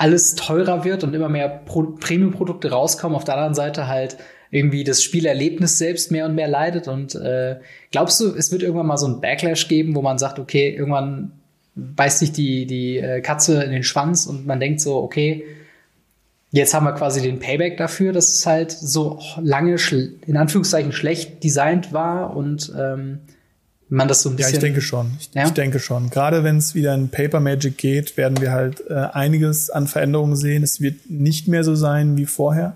alles teurer wird und immer mehr Premium-Produkte rauskommen. Auf der anderen Seite halt irgendwie das Spielerlebnis selbst mehr und mehr leidet. Und äh, glaubst du, es wird irgendwann mal so ein Backlash geben, wo man sagt, okay, irgendwann beißt sich die, die äh, Katze in den Schwanz und man denkt so, okay, jetzt haben wir quasi den Payback dafür, dass es halt so lange in Anführungszeichen schlecht designt war und ähm, man das so ein bisschen. Ja, ich denke schon. Ich, ja? ich denke schon. Gerade wenn es wieder in Paper Magic geht, werden wir halt äh, einiges an Veränderungen sehen. Es wird nicht mehr so sein wie vorher.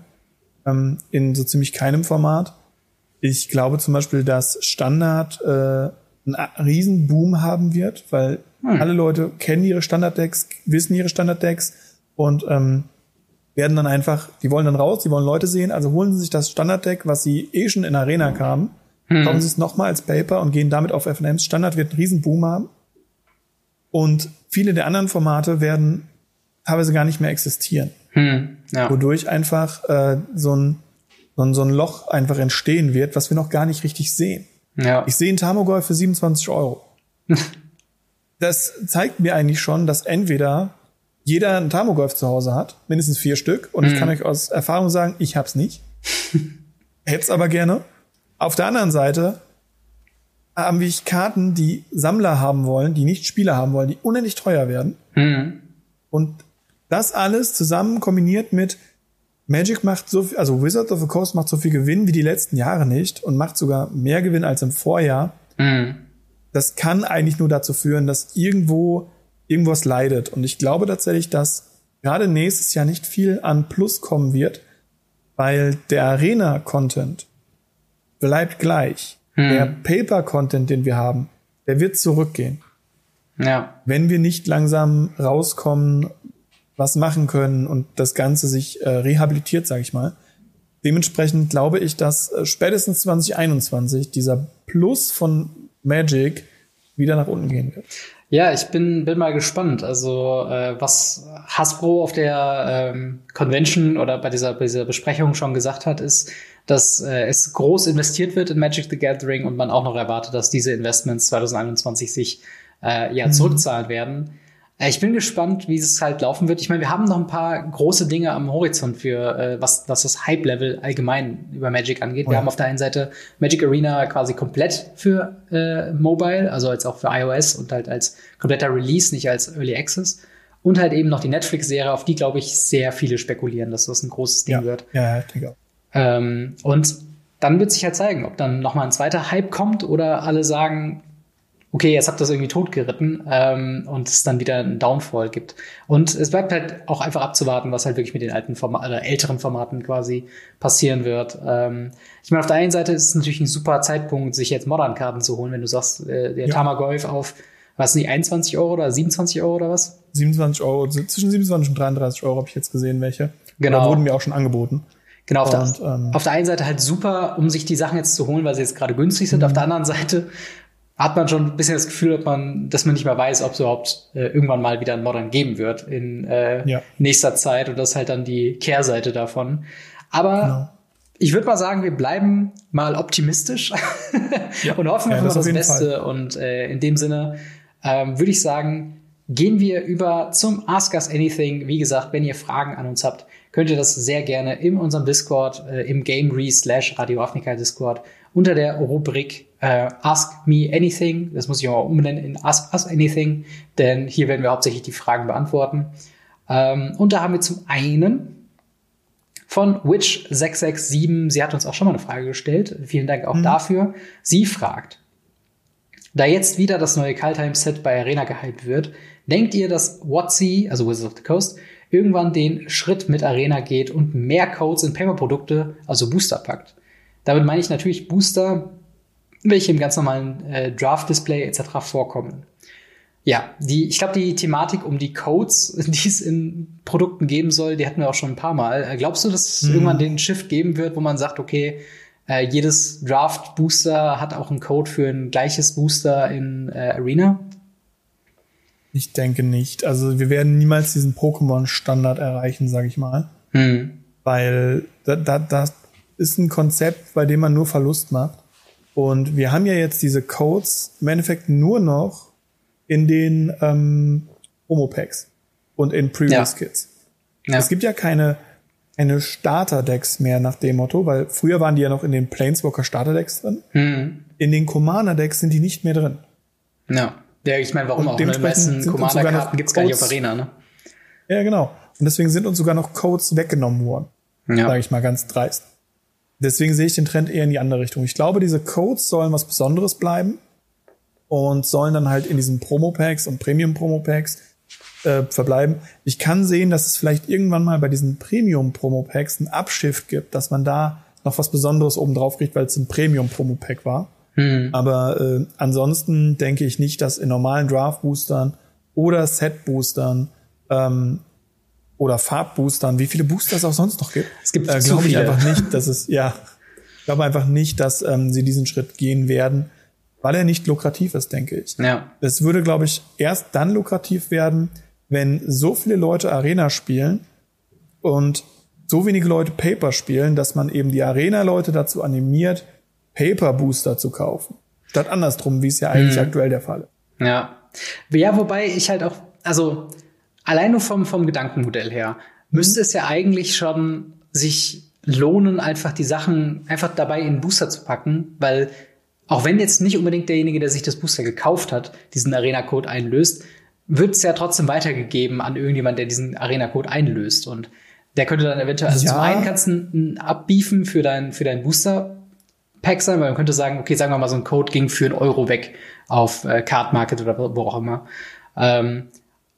Ähm, in so ziemlich keinem Format. Ich glaube zum Beispiel, dass Standard äh, einen Riesenboom haben wird, weil hm. alle Leute kennen ihre Standarddecks, wissen ihre Standarddecks und ähm, werden dann einfach, die wollen dann raus, die wollen Leute sehen, also holen sie sich das Standarddeck, was sie eh schon in Arena kamen, hm. kaufen sie es nochmal als Paper und gehen damit auf FNMs. Standard wird einen riesen Boom haben. Und viele der anderen Formate werden teilweise gar nicht mehr existieren. Hm. Ja. Wodurch einfach äh, so, ein, so, ein, so ein Loch einfach entstehen wird, was wir noch gar nicht richtig sehen. Ja. Ich sehe einen Tamogolf für 27 Euro. das zeigt mir eigentlich schon, dass entweder jeder einen Tamogolf zu Hause hat, mindestens vier Stück, und hm. ich kann euch aus Erfahrung sagen, ich hab's nicht. Hätte es aber gerne. Auf der anderen Seite haben wir Karten, die Sammler haben wollen, die nicht Spieler haben wollen, die unendlich teuer werden. Mhm. Und das alles zusammen kombiniert mit Magic macht so viel, also Wizards of the Coast macht so viel Gewinn wie die letzten Jahre nicht und macht sogar mehr Gewinn als im Vorjahr. Mhm. Das kann eigentlich nur dazu führen, dass irgendwo irgendwas leidet. Und ich glaube tatsächlich, dass gerade nächstes Jahr nicht viel an Plus kommen wird, weil der Arena-Content bleibt gleich. Hm. Der Paper-Content, den wir haben, der wird zurückgehen. Ja. Wenn wir nicht langsam rauskommen, was machen können und das Ganze sich äh, rehabilitiert, sage ich mal. Dementsprechend glaube ich, dass äh, spätestens 2021 dieser Plus von Magic wieder nach unten gehen wird. Ja, ich bin, bin mal gespannt. Also, äh, was Hasbro auf der ähm, Convention oder bei dieser, bei dieser Besprechung schon gesagt hat, ist, dass äh, es groß investiert wird in Magic the Gathering und man auch noch erwartet, dass diese Investments 2021 sich äh, ja mhm. zurückzahlen werden. Äh, ich bin gespannt, wie es halt laufen wird. Ich meine, wir haben noch ein paar große Dinge am Horizont für äh, was, was das Hype-Level allgemein über Magic angeht. Oh ja. Wir haben auf der einen Seite Magic Arena quasi komplett für äh, Mobile, also jetzt auch für iOS und halt als kompletter Release, nicht als Early Access. Und halt eben noch die Netflix-Serie, auf die, glaube ich, sehr viele spekulieren, dass das ein großes Ding ja. wird. Ja, ich denke auch. Ähm, und dann wird sich halt zeigen, ob dann noch mal ein zweiter Hype kommt oder alle sagen, okay, jetzt habt ihr das irgendwie totgeritten ähm, und es dann wieder einen Downfall gibt. Und es bleibt halt auch einfach abzuwarten, was halt wirklich mit den alten Formaten oder älteren Formaten quasi passieren wird. Ähm, ich meine, auf der einen Seite ist es natürlich ein super Zeitpunkt, sich jetzt Modern-Karten zu holen, wenn du sagst, äh, der ja. Tamagolf auf was nicht 21 Euro oder 27 Euro oder was? 27 Euro, zwischen 27 und 33 Euro habe ich jetzt gesehen, welche. Genau. Da wurden mir auch schon angeboten. Genau, auf, und, der, ähm, auf der einen Seite halt super, um sich die Sachen jetzt zu holen, weil sie jetzt gerade günstig sind. Mhm. Auf der anderen Seite hat man schon ein bisschen das Gefühl, dass man, dass man nicht mehr weiß, ob es überhaupt äh, irgendwann mal wieder ein Modern geben wird in äh, ja. nächster Zeit. Und das ist halt dann die Kehrseite davon. Aber genau. ich würde mal sagen, wir bleiben mal optimistisch ja. und hoffen ja, einfach das das Beste. Fall. Und äh, in dem Sinne ähm, würde ich sagen, gehen wir über zum Ask Us Anything. Wie gesagt, wenn ihr Fragen an uns habt, könnt ihr das sehr gerne in unserem Discord, äh, im Gamery slash Radio Afrika Discord unter der Rubrik äh, Ask Me Anything, das muss ich auch umbenennen in Ask Us Anything, denn hier werden wir hauptsächlich die Fragen beantworten. Ähm, und da haben wir zum einen von Witch667, sie hat uns auch schon mal eine Frage gestellt, vielen Dank auch mhm. dafür. Sie fragt, da jetzt wieder das neue Kaltheim-Set bei Arena gehypt wird, denkt ihr, dass WotC, also Wizards of the Coast, irgendwann den Schritt mit Arena geht und mehr Codes in Paper-Produkte, also Booster packt. Damit meine ich natürlich Booster, welche im ganz normalen äh, Draft-Display etc. vorkommen. Ja, die, ich glaube, die Thematik um die Codes, die es in Produkten geben soll, die hatten wir auch schon ein paar Mal. Äh, glaubst du, dass es hm. irgendwann den Shift geben wird, wo man sagt, okay, äh, jedes Draft-Booster hat auch einen Code für ein gleiches Booster in äh, Arena? Ich denke nicht. Also wir werden niemals diesen Pokémon-Standard erreichen, sage ich mal. Hm. Weil da, da, das ist ein Konzept, bei dem man nur Verlust macht. Und wir haben ja jetzt diese Codes im Endeffekt nur noch in den ähm, Homo-Packs und in Previous ja. Kits. Ja. Es gibt ja keine, keine Starter-Decks mehr nach dem Motto, weil früher waren die ja noch in den Planeswalker Starter-Decks drin. Mhm. In den Commander-Decks sind die nicht mehr drin. Ja. Ja, ich meine, warum und auch? Ne? Commander-Karten gibt's gar nicht auf Arena, ne? Ja, genau. Und deswegen sind uns sogar noch Codes weggenommen worden. Ja. Sage ich mal ganz dreist. Deswegen sehe ich den Trend eher in die andere Richtung. Ich glaube, diese Codes sollen was Besonderes bleiben und sollen dann halt in diesen Promo-Packs und Premium-Promo-Packs äh, verbleiben. Ich kann sehen, dass es vielleicht irgendwann mal bei diesen Premium-Promo-Packs einen Abschiff gibt, dass man da noch was Besonderes oben drauf kriegt, weil es ein Premium-Promo-Pack war. Hm. Aber äh, ansonsten denke ich nicht, dass in normalen Draft-Boostern oder Set-Boostern ähm, oder Farbboostern, wie viele Booster es auch sonst noch gibt. Es gibt äh, glaube ich einfach nicht, dass es ja, ich glaube einfach nicht, dass ähm, sie diesen Schritt gehen werden, weil er nicht lukrativ ist, denke ich. Ja. Es würde, glaube ich, erst dann lukrativ werden, wenn so viele Leute Arena spielen und so wenige Leute Paper spielen, dass man eben die Arena-Leute dazu animiert, Paper-Booster zu kaufen. Statt andersrum, wie es ja eigentlich hm. aktuell der Fall ist. Ja. Ja, wobei ich halt auch, also allein nur vom, vom Gedankenmodell her, müsste es ja eigentlich schon sich lohnen, einfach die Sachen einfach dabei in den Booster zu packen, weil auch wenn jetzt nicht unbedingt derjenige, der sich das Booster gekauft hat, diesen Arena-Code einlöst, wird es ja trotzdem weitergegeben an irgendjemand, der diesen Arena-Code einlöst. Und der könnte dann eventuell, also ja. zum einen kannst du einen abbiefen für dein, für dein Booster-Pack sein, weil man könnte sagen, okay, sagen wir mal, so ein Code ging für einen Euro weg auf äh, Card Market oder wo auch immer. Ähm,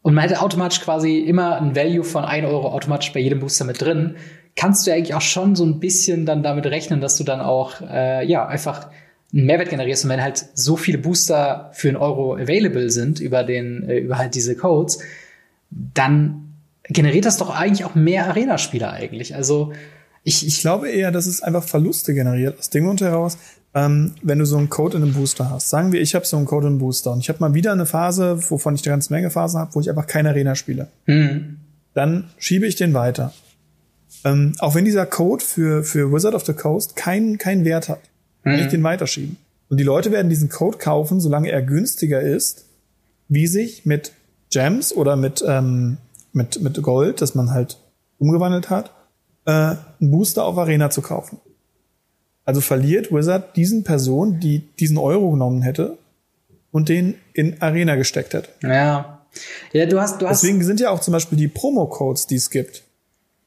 und man hätte automatisch quasi immer ein Value von 1 Euro automatisch bei jedem Booster mit drin. Kannst du eigentlich auch schon so ein bisschen dann damit rechnen, dass du dann auch, äh, ja, einfach einen Mehrwert generierst und wenn halt so viele Booster für einen Euro available sind über den, äh, über halt diese Codes, dann generiert das doch eigentlich auch mehr Arena-Spieler eigentlich. Also ich, ich glaube eher, dass es einfach Verluste generiert aus dem Grund heraus, ähm, wenn du so einen Code in einem Booster hast. Sagen wir, ich habe so einen Code in einem Booster und ich habe mal wieder eine Phase, wovon ich eine ganze Menge Phasen habe, wo ich einfach keine Arena spiele. Mhm. Dann schiebe ich den weiter. Ähm, auch wenn dieser Code für, für Wizard of the Coast keinen keinen Wert hat, kann ich mhm. den weiterschieben. Und die Leute werden diesen Code kaufen, solange er günstiger ist, wie sich mit Gems oder mit, ähm, mit, mit Gold, das man halt umgewandelt hat, äh, einen Booster auf Arena zu kaufen. Also verliert Wizard diesen Person, die diesen Euro genommen hätte und den in Arena gesteckt hätte. Ja. Ja, du hast, du hast. Deswegen sind ja auch zum Beispiel die Promo-Codes, die es gibt,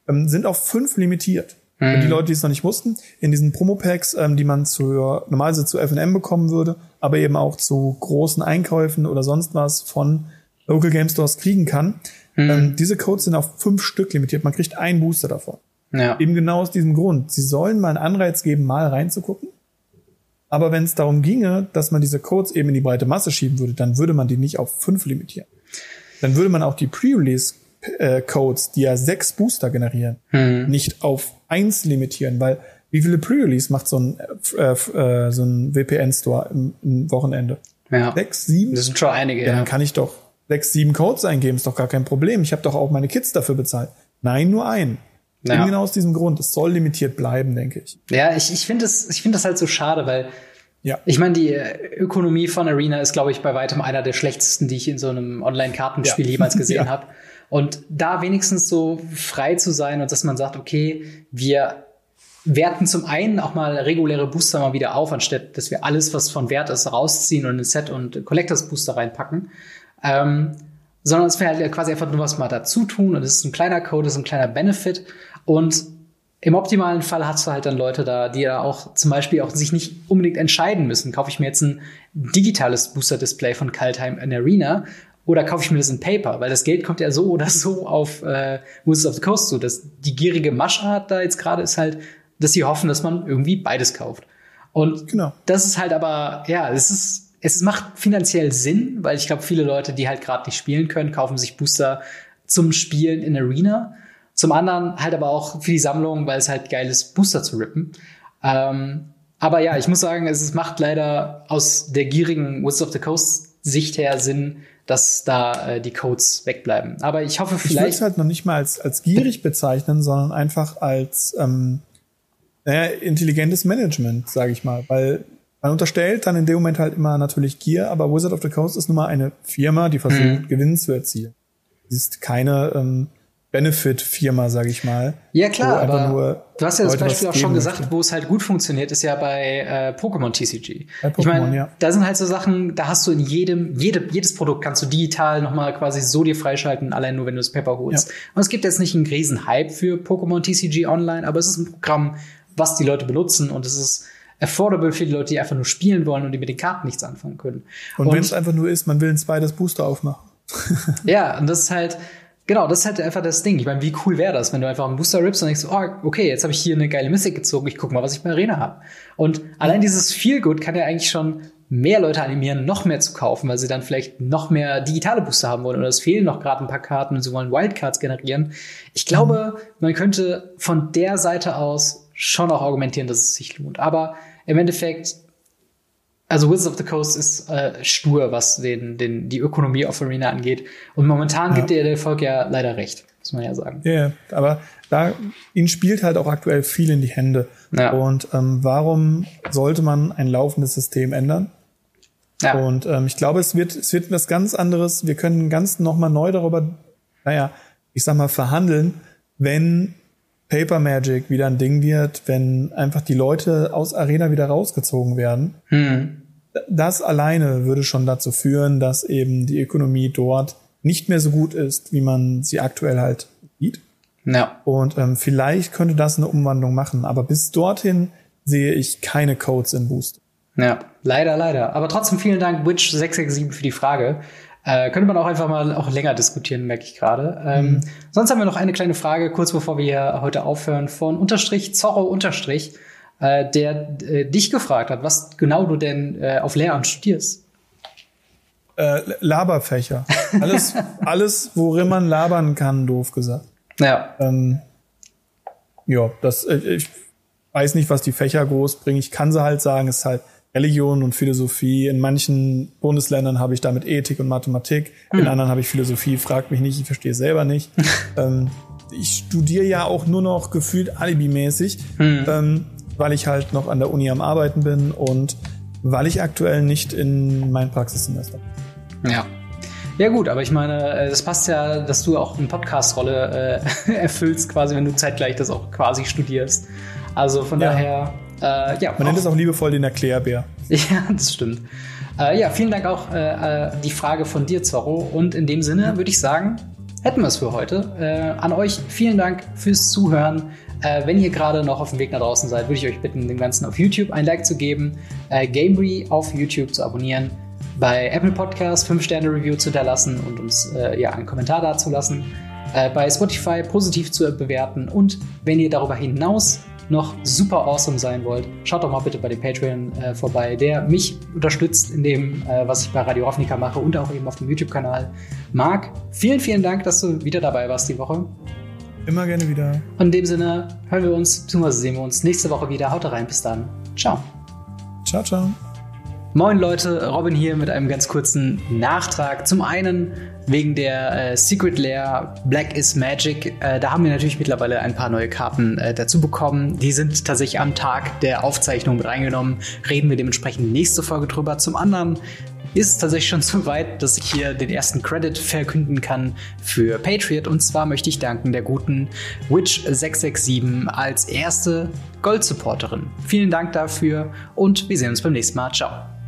ähm, sind auf fünf limitiert. Mhm. Und die Leute, die es noch nicht wussten, in diesen Promo-Packs, ähm, die man zu, normalerweise zu F&M bekommen würde, aber eben auch zu großen Einkäufen oder sonst was von Local Game Stores kriegen kann, mhm. ähm, diese Codes sind auf fünf Stück limitiert. Man kriegt einen Booster davon. Ja. Eben genau aus diesem Grund. Sie sollen mal einen Anreiz geben, mal reinzugucken. Aber wenn es darum ginge, dass man diese Codes eben in die breite Masse schieben würde, dann würde man die nicht auf fünf limitieren. Dann würde man auch die Pre-Release-Codes, die ja sechs Booster generieren, hm. nicht auf eins limitieren, weil wie viele Pre-Release macht so ein, äh, äh, so ein VPN-Store im, im, Wochenende? Ja. Sechs, sieben? Das sind schon einige. Ja, ja, dann kann ich doch sechs, sieben Codes eingeben, ist doch gar kein Problem. Ich habe doch auch meine Kids dafür bezahlt. Nein, nur einen. Ja. Eben genau aus diesem Grund. Es soll limitiert bleiben, denke ich. Ja, ich, ich finde das, ich finde das halt so schade, weil ja. Ich meine, die Ökonomie von Arena ist, glaube ich, bei weitem einer der schlechtesten, die ich in so einem Online-Kartenspiel ja. jemals gesehen ja. habe. Und da wenigstens so frei zu sein und dass man sagt, okay, wir werten zum einen auch mal reguläre Booster mal wieder auf, anstatt dass wir alles, was von Wert ist, rausziehen und ein Set und Collectors Booster reinpacken. Ähm, sondern es wäre halt quasi einfach nur was mal dazu tun und es ist ein kleiner Code, es ist ein kleiner Benefit und im optimalen Fall hast du halt dann Leute da, die ja auch zum Beispiel auch sich nicht unbedingt entscheiden müssen. Kaufe ich mir jetzt ein digitales Booster-Display von Kaltheim in Arena oder kaufe ich mir das in Paper? Weil das Geld kommt ja so oder so auf äh, Wizards of the Coast zu. Das, die gierige Maschart da jetzt gerade ist halt, dass sie hoffen, dass man irgendwie beides kauft. Und genau. das ist halt aber, ja, es ist es macht finanziell Sinn, weil ich glaube, viele Leute, die halt gerade nicht spielen können, kaufen sich Booster zum Spielen in Arena. Zum anderen halt aber auch für die Sammlung, weil es halt geil ist, Booster zu rippen. Ähm, aber ja, ich muss sagen, es macht leider aus der gierigen Wizards of the Coast Sicht her Sinn, dass da äh, die Codes wegbleiben. Aber ich hoffe vielleicht. Ich würde es halt noch nicht mal als, als gierig bezeichnen, sondern einfach als ähm, naja, intelligentes Management, sage ich mal. Weil man unterstellt dann in dem Moment halt immer natürlich Gier, aber Wizard of the Coast ist nun mal eine Firma, die versucht, mhm. Gewinn zu erzielen. Es ist keine ähm, Benefit-Firma, sag ich mal. Ja, klar, aber du hast ja das Beispiel auch schon gesagt, möchte. wo es halt gut funktioniert, ist ja bei äh, Pokémon TCG. Bei Pokémon, ich meine, ja. da sind halt so Sachen, da hast du in jedem, jede, jedes Produkt kannst du digital nochmal quasi so dir freischalten, allein nur wenn du das Paper holst. Ja. Und es gibt jetzt nicht einen riesen Hype für Pokémon TCG online, aber es ist ein Programm, was die Leute benutzen und es ist affordable für die Leute, die einfach nur spielen wollen und die mit den Karten nichts anfangen können. Und, und wenn es einfach nur ist, man will ein zweites Booster aufmachen. ja, und das ist halt, Genau, das ist halt einfach das Ding. Ich meine, wie cool wäre das, wenn du einfach einen Booster rippst und denkst, oh, okay, jetzt habe ich hier eine geile Mystic gezogen, ich guck mal, was ich bei Arena habe. Und allein dieses Feel Good kann ja eigentlich schon mehr Leute animieren, noch mehr zu kaufen, weil sie dann vielleicht noch mehr digitale Booster haben wollen oder es fehlen noch gerade ein paar Karten und sie wollen Wildcards generieren. Ich glaube, man könnte von der Seite aus schon auch argumentieren, dass es sich lohnt. Aber im Endeffekt also Wizards of the Coast ist äh, stur, was den, den, die Ökonomie auf Arena angeht. Und momentan ja. gibt ihr der Volk ja leider recht, muss man ja sagen. Ja, yeah, aber da ihnen spielt halt auch aktuell viel in die Hände. Ja. Und ähm, warum sollte man ein laufendes System ändern? Ja. Und ähm, ich glaube, es wird, es wird was ganz anderes. Wir können ganz nochmal neu darüber, naja, ich sag mal, verhandeln, wenn Paper Magic wieder ein Ding wird, wenn einfach die Leute aus Arena wieder rausgezogen werden. Hm das alleine würde schon dazu führen, dass eben die Ökonomie dort nicht mehr so gut ist, wie man sie aktuell halt sieht. Ja. Und ähm, vielleicht könnte das eine Umwandlung machen, aber bis dorthin sehe ich keine Codes in Boost. Ja, leider, leider. Aber trotzdem vielen Dank, Witch667, für die Frage. Äh, könnte man auch einfach mal auch länger diskutieren, merke ich gerade. Ähm, mhm. Sonst haben wir noch eine kleine Frage, kurz bevor wir hier heute aufhören, von Unterstrich Zorro Unterstrich äh, der äh, dich gefragt hat, was genau du denn äh, auf Lehramt studierst. Äh, Laberfächer. Alles, alles, worin man labern kann, doof gesagt. Ja. Ähm, ja, das, äh, ich weiß nicht, was die Fächer groß bringen. Ich kann sie halt sagen, es ist halt Religion und Philosophie. In manchen Bundesländern habe ich damit Ethik und Mathematik. In hm. anderen habe ich Philosophie. Fragt mich nicht, ich verstehe es selber nicht. ähm, ich studiere ja auch nur noch gefühlt alibimäßig. Hm. Ähm, weil ich halt noch an der Uni am Arbeiten bin und weil ich aktuell nicht in mein Praxissemester bin. Ja. Ja gut, aber ich meine, es passt ja, dass du auch eine Podcast-Rolle äh, erfüllst, quasi, wenn du zeitgleich das auch quasi studierst. Also von ja. daher, äh, ja. Man nennt es auch liebevoll den Erklärbär. Ja, das stimmt. Äh, ja, vielen Dank auch äh, äh, die Frage von dir, Zorro. Und in dem Sinne würde ich sagen, hätten wir es für heute. Äh, an euch vielen Dank fürs Zuhören. Äh, wenn ihr gerade noch auf dem Weg nach draußen seid, würde ich euch bitten, dem Ganzen auf YouTube ein Like zu geben, äh, Gamery auf YouTube zu abonnieren, bei Apple Podcasts 5-Sterne-Review zu hinterlassen und uns ja, einen Kommentar dazulassen, bei Spotify positiv zu bewerten und wenn ihr darüber hinaus noch super awesome sein wollt, schaut doch mal bitte bei dem Patreon äh, vorbei, der mich unterstützt in dem, äh, was ich bei Radio Ravnica mache und auch eben auf dem YouTube-Kanal. Marc, vielen, vielen Dank, dass du wieder dabei warst die Woche. Immer gerne wieder. Und in dem Sinne hören wir uns, beziehungsweise sehen wir uns nächste Woche wieder. Haut rein, bis dann. Ciao. Ciao, ciao. Moin Leute, Robin hier mit einem ganz kurzen Nachtrag. Zum einen wegen der äh, Secret Lair Black is Magic. Äh, da haben wir natürlich mittlerweile ein paar neue Karten äh, dazu bekommen. Die sind tatsächlich am Tag der Aufzeichnung mit reingenommen. Reden wir dementsprechend nächste Folge drüber. Zum anderen ist tatsächlich schon so weit, dass ich hier den ersten Credit verkünden kann für Patriot. Und zwar möchte ich danken der guten Witch667 als erste Gold-Supporterin. Vielen Dank dafür und wir sehen uns beim nächsten Mal. Ciao.